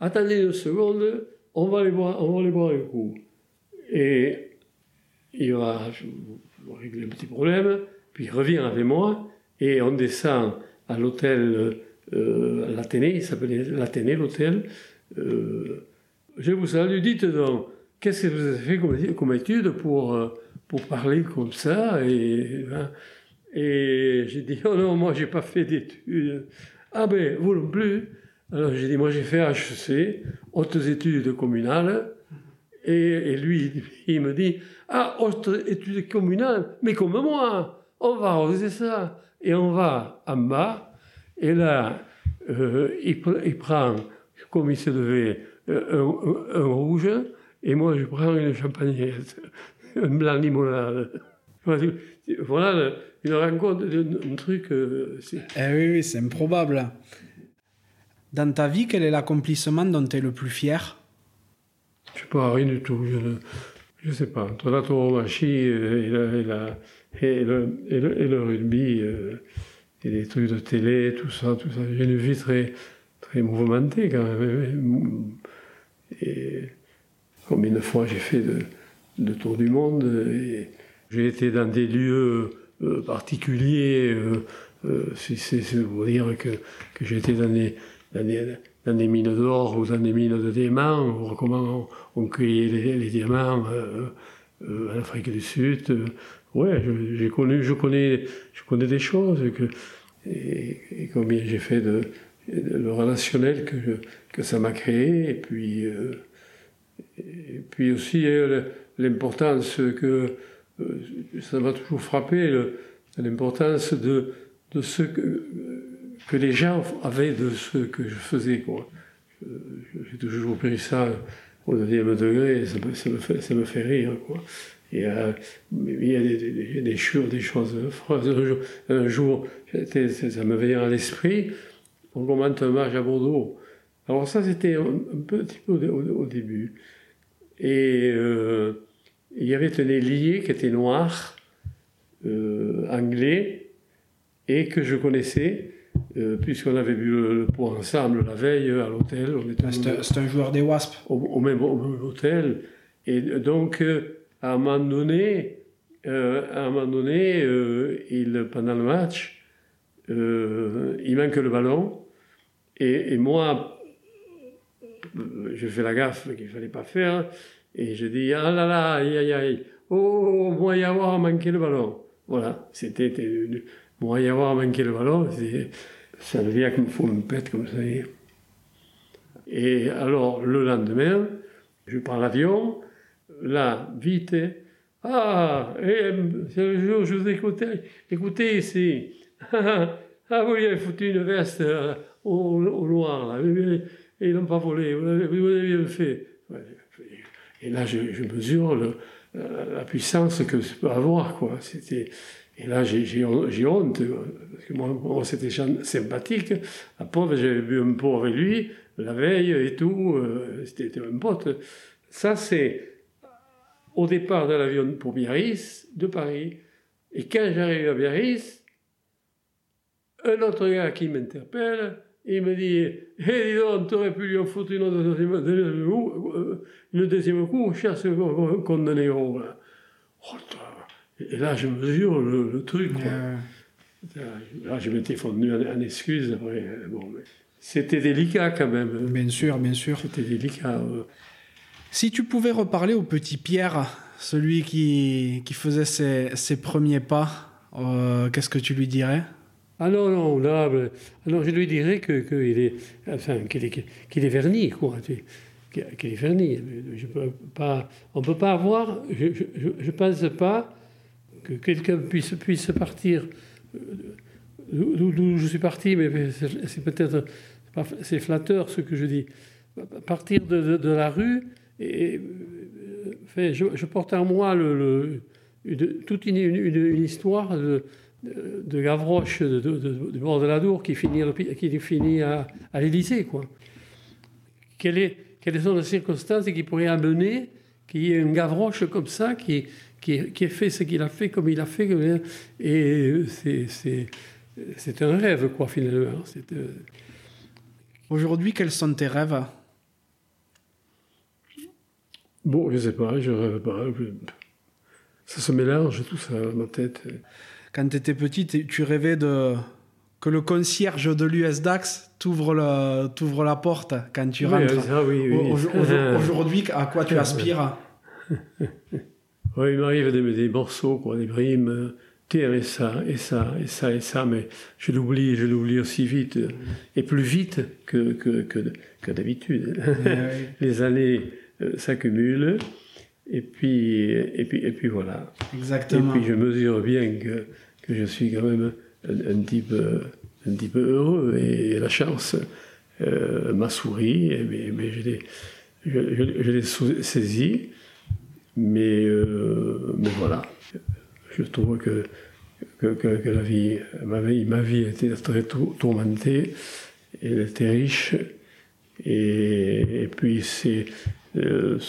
attendez une seconde, on va aller boire, on va aller boire un coup. Et il va régler un petit problème, puis il revient avec moi, et on descend à l'hôtel euh, l'Athénée, il s'appelait l'Athénée, l'hôtel. Euh, je vous salue, dites donc, qu'est-ce que vous avez fait comme, comme étude pour, euh, pour parler comme ça Et, hein, et j'ai dit, oh non, moi j'ai pas fait d'études. Ah ben, vous non plus Alors j'ai dit, moi j'ai fait HEC, hautes études communales. Et, et, lui, il me dit, ah, hautes études communales, mais comme moi, on va oser ça. Et on va en bas, et là, euh, il, prend, comme il se devait, euh, un, rouge, et moi je prends une champagnette, un blanc limonade. Voilà une rencontre, un truc. Euh, eh oui, oui, c'est improbable. Dans ta vie, quel est l'accomplissement dont tu es le plus fier? Je sais pas, rien du tout. Je ne sais pas. La tauromachie et, la, et, le, et, le, rugby et des trucs de télé, tout ça, tout ça. J'ai une vie très, très mouvementée quand même. Et combien de fois j'ai fait de, de tour du monde. J'ai été dans des lieux euh, particuliers. Euh, euh c'est pour dire que, que j'ai été dans des, dans des, mines d'or ou dans des mines de diamants, voir comment on, cueillait les, diamants en Afrique du Sud. ouais, j'ai connu, je connais, je connais des choses que, et, combien j'ai fait de, le relationnel que, que ça m'a créé, et puis, et puis aussi l'importance que ça m'a toujours frappé, l'importance de, de ce que, que les gens avaient de ce que je faisais. Quoi. J'ai toujours pris ça au deuxième degré, ça me, ça me, fait, ça me fait rire. Quoi. Et, euh, il y a des, des, des, choses, des choses. Un jour, ça me vient à l'esprit, on commente un match à Bordeaux. Alors ça, c'était un, petit peu au, début. Et euh, il y avait un ailier qui était noir, euh, anglais, et que je connaissais, euh, puisqu'on avait bu le, pot ensemble la veille à l'hôtel. C'est un, joueur des Wasps. Au, même, hôtel. Et donc, euh, à un moment donné, euh, à un moment donné il, pendant le match, il manque le ballon. Et, moi, je fais la gaffe qu'il ne fallait pas faire. Et je dis, ah là là, aïe aïe aïe, oh, moi y avoir manqué le ballon. Voilà, c'était moi y avoir manqué le ballon, ça devient qu'il me faut me pète comme ça. Et alors, le lendemain, je prends l'avion, là, vite, ah, et, c'est le jour où je vous écoutais, écoutez ici, [LAUGHS] ah, vous avez foutu une veste euh, au, noir, là, ils n'ont pas volé, vous avez, bien fait. Et là, je, mesure le, la puissance que ça peut avoir, quoi. Et là, j'ai honte, parce que moi, c'était sympathique. La pauvre, j'avais bu un pot avec lui, la veille et tout, euh, c'était un pote. Ça, c'est au départ de l'avion pour Biarritz, de Paris. Et quand j'arrive à Biarritz, un autre gars qui m'interpelle, il me dit Hé, hey, dis donc, t'aurais pu lui en foutre une autre deuxième, deuxième coup, euh, le deuxième coup, condamné. Oh, et là, je mesure le, truc. Là, je m'étais fondu en, excuse. Bon, c'était délicat quand même. Bien sûr, bien sûr. C'était délicat. Si tu pouvais reparler au petit Pierre, celui qui, qui faisait ses, ses premiers pas, euh, qu'est-ce que tu lui dirais? Ah non, non, là, ben, alors je lui dirais que, est, enfin, qu'il est, qu'il verni, quoi qu'il est verni. On ne peut pas avoir, je ne pense pas que quelqu'un puisse, puisse partir euh, d'où je suis parti, mais c'est peut-être c'est flatteur ce que je dis. Partir de, la rue, et, euh, je, porte en moi toute une, une, histoire de, de Gavroche du bord de la Dour qui finit, qui finit à, à l'Élysée. Quelle est, quelles sont les circonstances qui pourraient amener qu'il y ait un Gavroche comme ça qui, qui, qui ait fait ce qu'il a fait comme il a fait. Et c'est un rêve, quoi, finalement. Euh, Aujourd'hui, quels sont tes rêves? Bon, je ne sais pas, je rêve pas. Ça se mélange tout ça dans ma tête. Quand tu étais petit, tu rêvais de que le concierge de l'US DAX t'ouvre la porte quand tu rentres. Oui, oui, [LAUGHS] Aujourd'hui, à quoi tu aspires? [LAUGHS] Oui, il m'arrive des, des, morceaux, quoi, des brimes. Tiens, et ça, et ça, et ça, et ça, mais je l'oublie, je l'oublie aussi vite, et plus vite que, que, que, d'habitude. [LAUGHS] Les années euh, s'accumulent, et puis, et, puis, et puis voilà. Exactement. Et puis je mesure bien que, que je suis quand même un, type, un type heureux, et la chance euh, m'a souri, mais, mais je l'ai je, saisi. Mais, euh, mais voilà, je trouve que, que, la vie, ma vie, ma vie était très tourmentée, elle était riche, et, puis c'est, euh,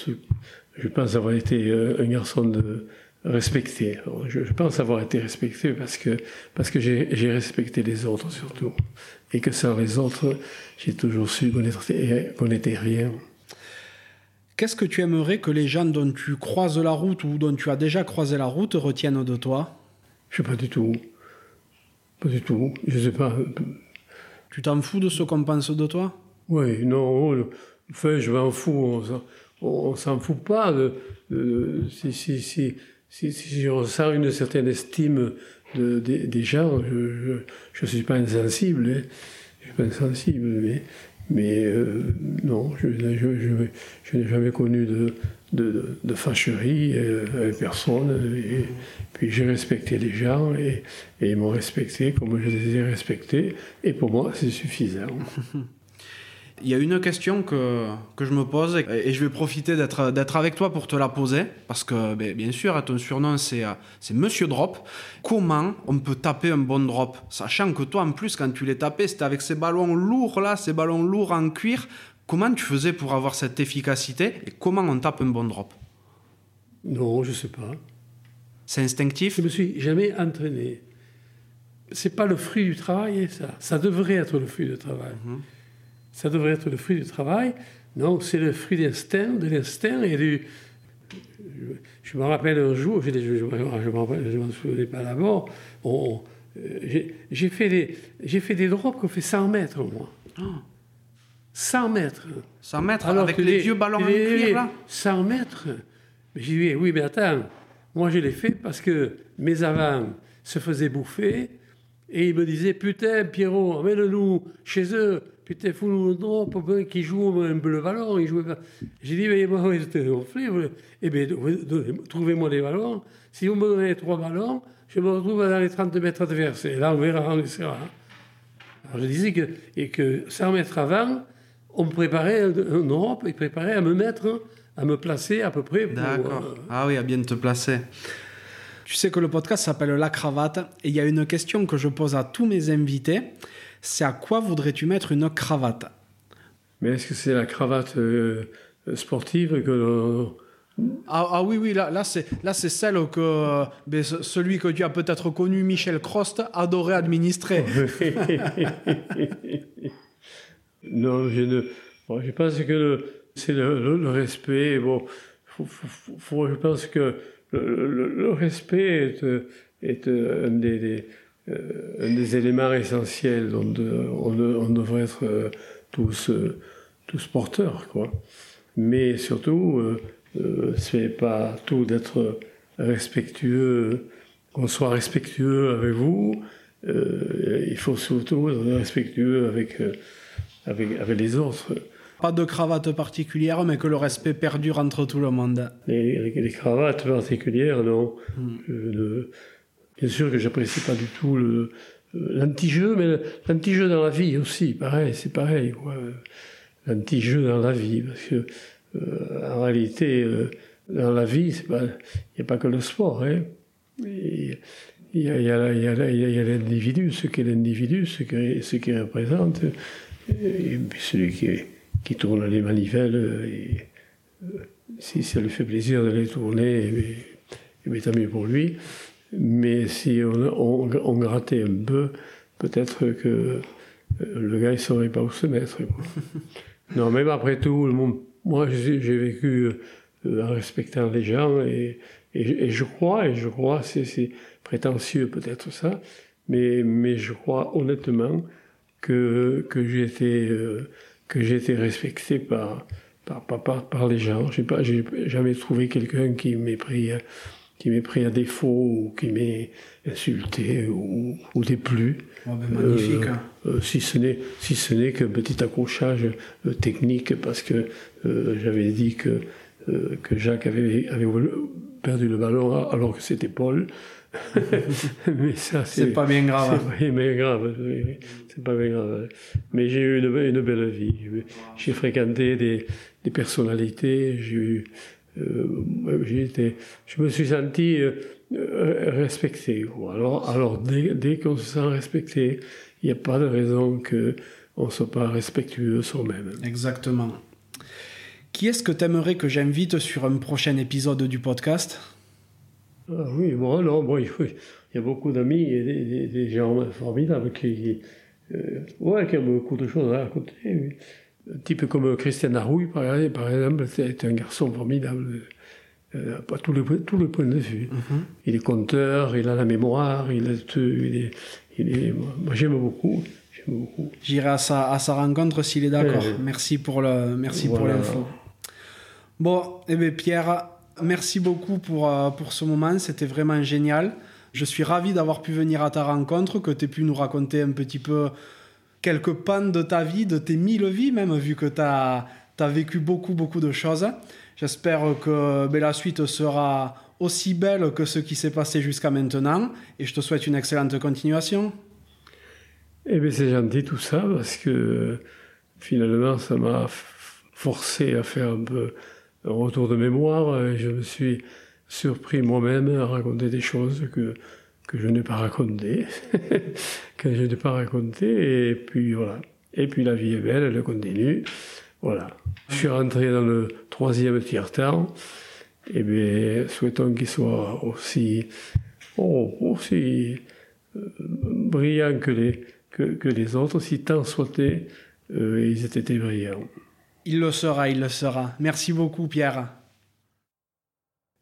je pense avoir été un garçon de, respecté. je, pense avoir été respecté parce que, parce que j'ai respecté les autres surtout. Et que sans les autres, j'ai toujours su qu'on n'était rien. Qu'est-ce que tu aimerais que les gens dont tu croises la route ou dont tu as déjà croisé la route retiennent de toi? Je sais pas du tout. Pas du tout. Je sais pas. Tu t'en fous de ce qu'on pense de toi? Oui, non, enfin, je m'en fous, on, ne s'en fout pas. De, si, si, si, si, je ressens une certaine estime de, des gens, je ne suis pas insensible, hein. je suis pas insensible, mais euh, non, je, n'ai jamais connu de, de, fâcherie euh, avec personne. Puis j'ai respecté les gens et ils m'ont respecté comme je les ai respectés. Et pour moi, c'est suffisant. [LAUGHS] Il y a une question que, que je me pose et je vais profiter d'être, avec toi pour te la poser parce que ben, bien sûr ton surnom c'est, c'est Monsieur Drop. Comment on peut taper un bon drop? Sachant que toi en plus quand tu l'as tapé c'était avec ces ballons lourds là, ces ballons lourds en cuir. Comment tu faisais pour avoir cette efficacité et comment on tape un bon drop? Non, je sais pas. C'est instinctif? Je me suis jamais entraîné. C'est pas le fruit du travail, ça. Ça devrait être le fruit du travail. Mhm ça devrait être le fruit du travail. Non, c'est le fruit d'instinct, de l'instinct et du. Je, me rappelle un jour, je ne m'en souvenais pas d'abord, euh, j'ai fait, des, fait des drops qu'on fait 100 mètres, moi. 100 mètres. 100 mètres Alors avec les, vieux ballons en cuir, là 100 mètres. J'ai dit, oui, mais attends, moi je l'ai fait parce que mes avants se faisaient bouffer et ils me disaient, putain, Pierrot, emmène-nous chez eux putain, fou nous drop qui joue un peu le ballon. Il pas. J'ai dit, mais moi, j'étais gonflé. Eh bien, trouvez-moi des ballons. Si vous me donnez trois ballons, je me retrouve dans les 30 mètres adverses. Et là, on verra, on essaiera. Alors, je disais que, et que 100 mètres avant, on me préparait en Europe, il préparait à me mettre, à me placer à peu près. D'accord. Euh, ah oui, à bien te placer. Tu sais que le podcast s'appelle La Cravate et il y a une question que je pose à tous mes invités c'est à quoi voudrais-tu mettre une cravate? Mais est-ce que c'est la cravate euh, sportive que ah, ah, oui, oui, là, là c'est celle que ben, celui que tu as peut-être connu, Michel Crost, adorait administrer. [LAUGHS] non, je, ne, je pense que c'est le, respect. Bon, je pense que le, respect est, un des euh, un des éléments essentiels dont on, devrait être euh, tous, euh, tous porteurs. Quoi. Mais surtout, euh, c'est pas tout d'être respectueux, qu'on soit respectueux avec vous, il faut surtout être respectueux avec, avec, avec les autres. Pas de cravate particulière, mais que le respect perdure entre tout le monde. Les, les cravates particulières, non. Hmm. Bien sûr que j'apprécie pas du tout le, euh, l'anti-jeu, mais l'anti-jeu dans la vie aussi, pareil, c'est pareil. L'anti-jeu dans la vie, parce que euh, en réalité, euh, dans la vie, il n'y a pas que le sport. Hein. Il y a, a, l'individu, ce qu'est l'individu, ce qu'il ce qu représente, et, puis celui qui, qui tourne les manivelles, si ça lui fait plaisir de les tourner, et, et, tant mieux pour lui. Mais si on, on, grattait un peu, peut-être que euh, le gars ne saurait pas où se mettre. [LAUGHS] non, même après tout, moi j'ai vécu euh, en respectant les gens et, et, je crois, et je crois, c'est prétentieux peut-être ça, mais, mais je crois honnêtement que, que j'ai été, euh, été respecté par, par, par, par les gens. Je n'ai jamais trouvé quelqu'un qui m'ait pris qui m'est pris à défaut ou qui m'est insulté ou, ou déplu. Oh ben magnifique. Hein. Euh, si ce n'est si ce n'est qu'un petit accrochage euh, technique parce que euh, j'avais dit que que Jacques avait, avait perdu le ballon alors que c'était Paul. [LAUGHS] mais ça c'est pas bien grave. C'est pas bien grave. C'est pas bien grave. Mais j'ai eu une, une, belle vie. J'ai fréquenté des, des personnalités. J'ai eu euh, je me suis senti euh, euh, respecté. Alors, alors dès, qu'on se sent respecté, il n'y a pas de raison qu'on ne soit pas respectueux soi-même. Exactement. Qui est-ce que tu aimerais que j'invite sur un prochain épisode du podcast? Ah Oui, bon, non, bon, il, y a beaucoup d'amis et des, gens formidables qui, ouais, qui ont beaucoup de choses à raconter un type comme Christian Arouille, par exemple, c'est un garçon formidable, euh, à tous les, tous les points de vue. Mhm. Il est conteur, il a la mémoire, il, est, il est, il est moi j'aime beaucoup, beaucoup. J'irai à sa, à sa rencontre s'il est d'accord. Merci pour le, merci pour l'info. Bon, eh bien Pierre, merci beaucoup pour, euh, pour ce moment. C'était vraiment génial. Je suis ravi d'avoir pu venir à ta rencontre, que tu aies pu nous raconter un petit peu quelques pannes de ta vie, de tes mille vies même, vu que tu as, vécu beaucoup, beaucoup de choses. J'espère que ben, la suite sera aussi belle que ce qui s'est passé jusqu'à maintenant. Et je te souhaite une excellente continuation. Eh bien, c'est gentil tout ça, parce que finalement, ça m'a forcé à faire un peu un retour de mémoire. Et je me suis surpris moi-même à raconter des choses que, que je n'ai pas racontées, [LAUGHS] que je n'ai pas racontées. Et puis voilà. Et puis la vie est belle, elle continue. Voilà. Je suis rentré dans le troisième tiers-temps. Eh bien, souhaitons qu'il soit aussi, oh, aussi euh, brillant que les, que, les autres, si tant souhaités, euh, ils étaient brillants. Il le sera, il le sera. Merci beaucoup, Pierre.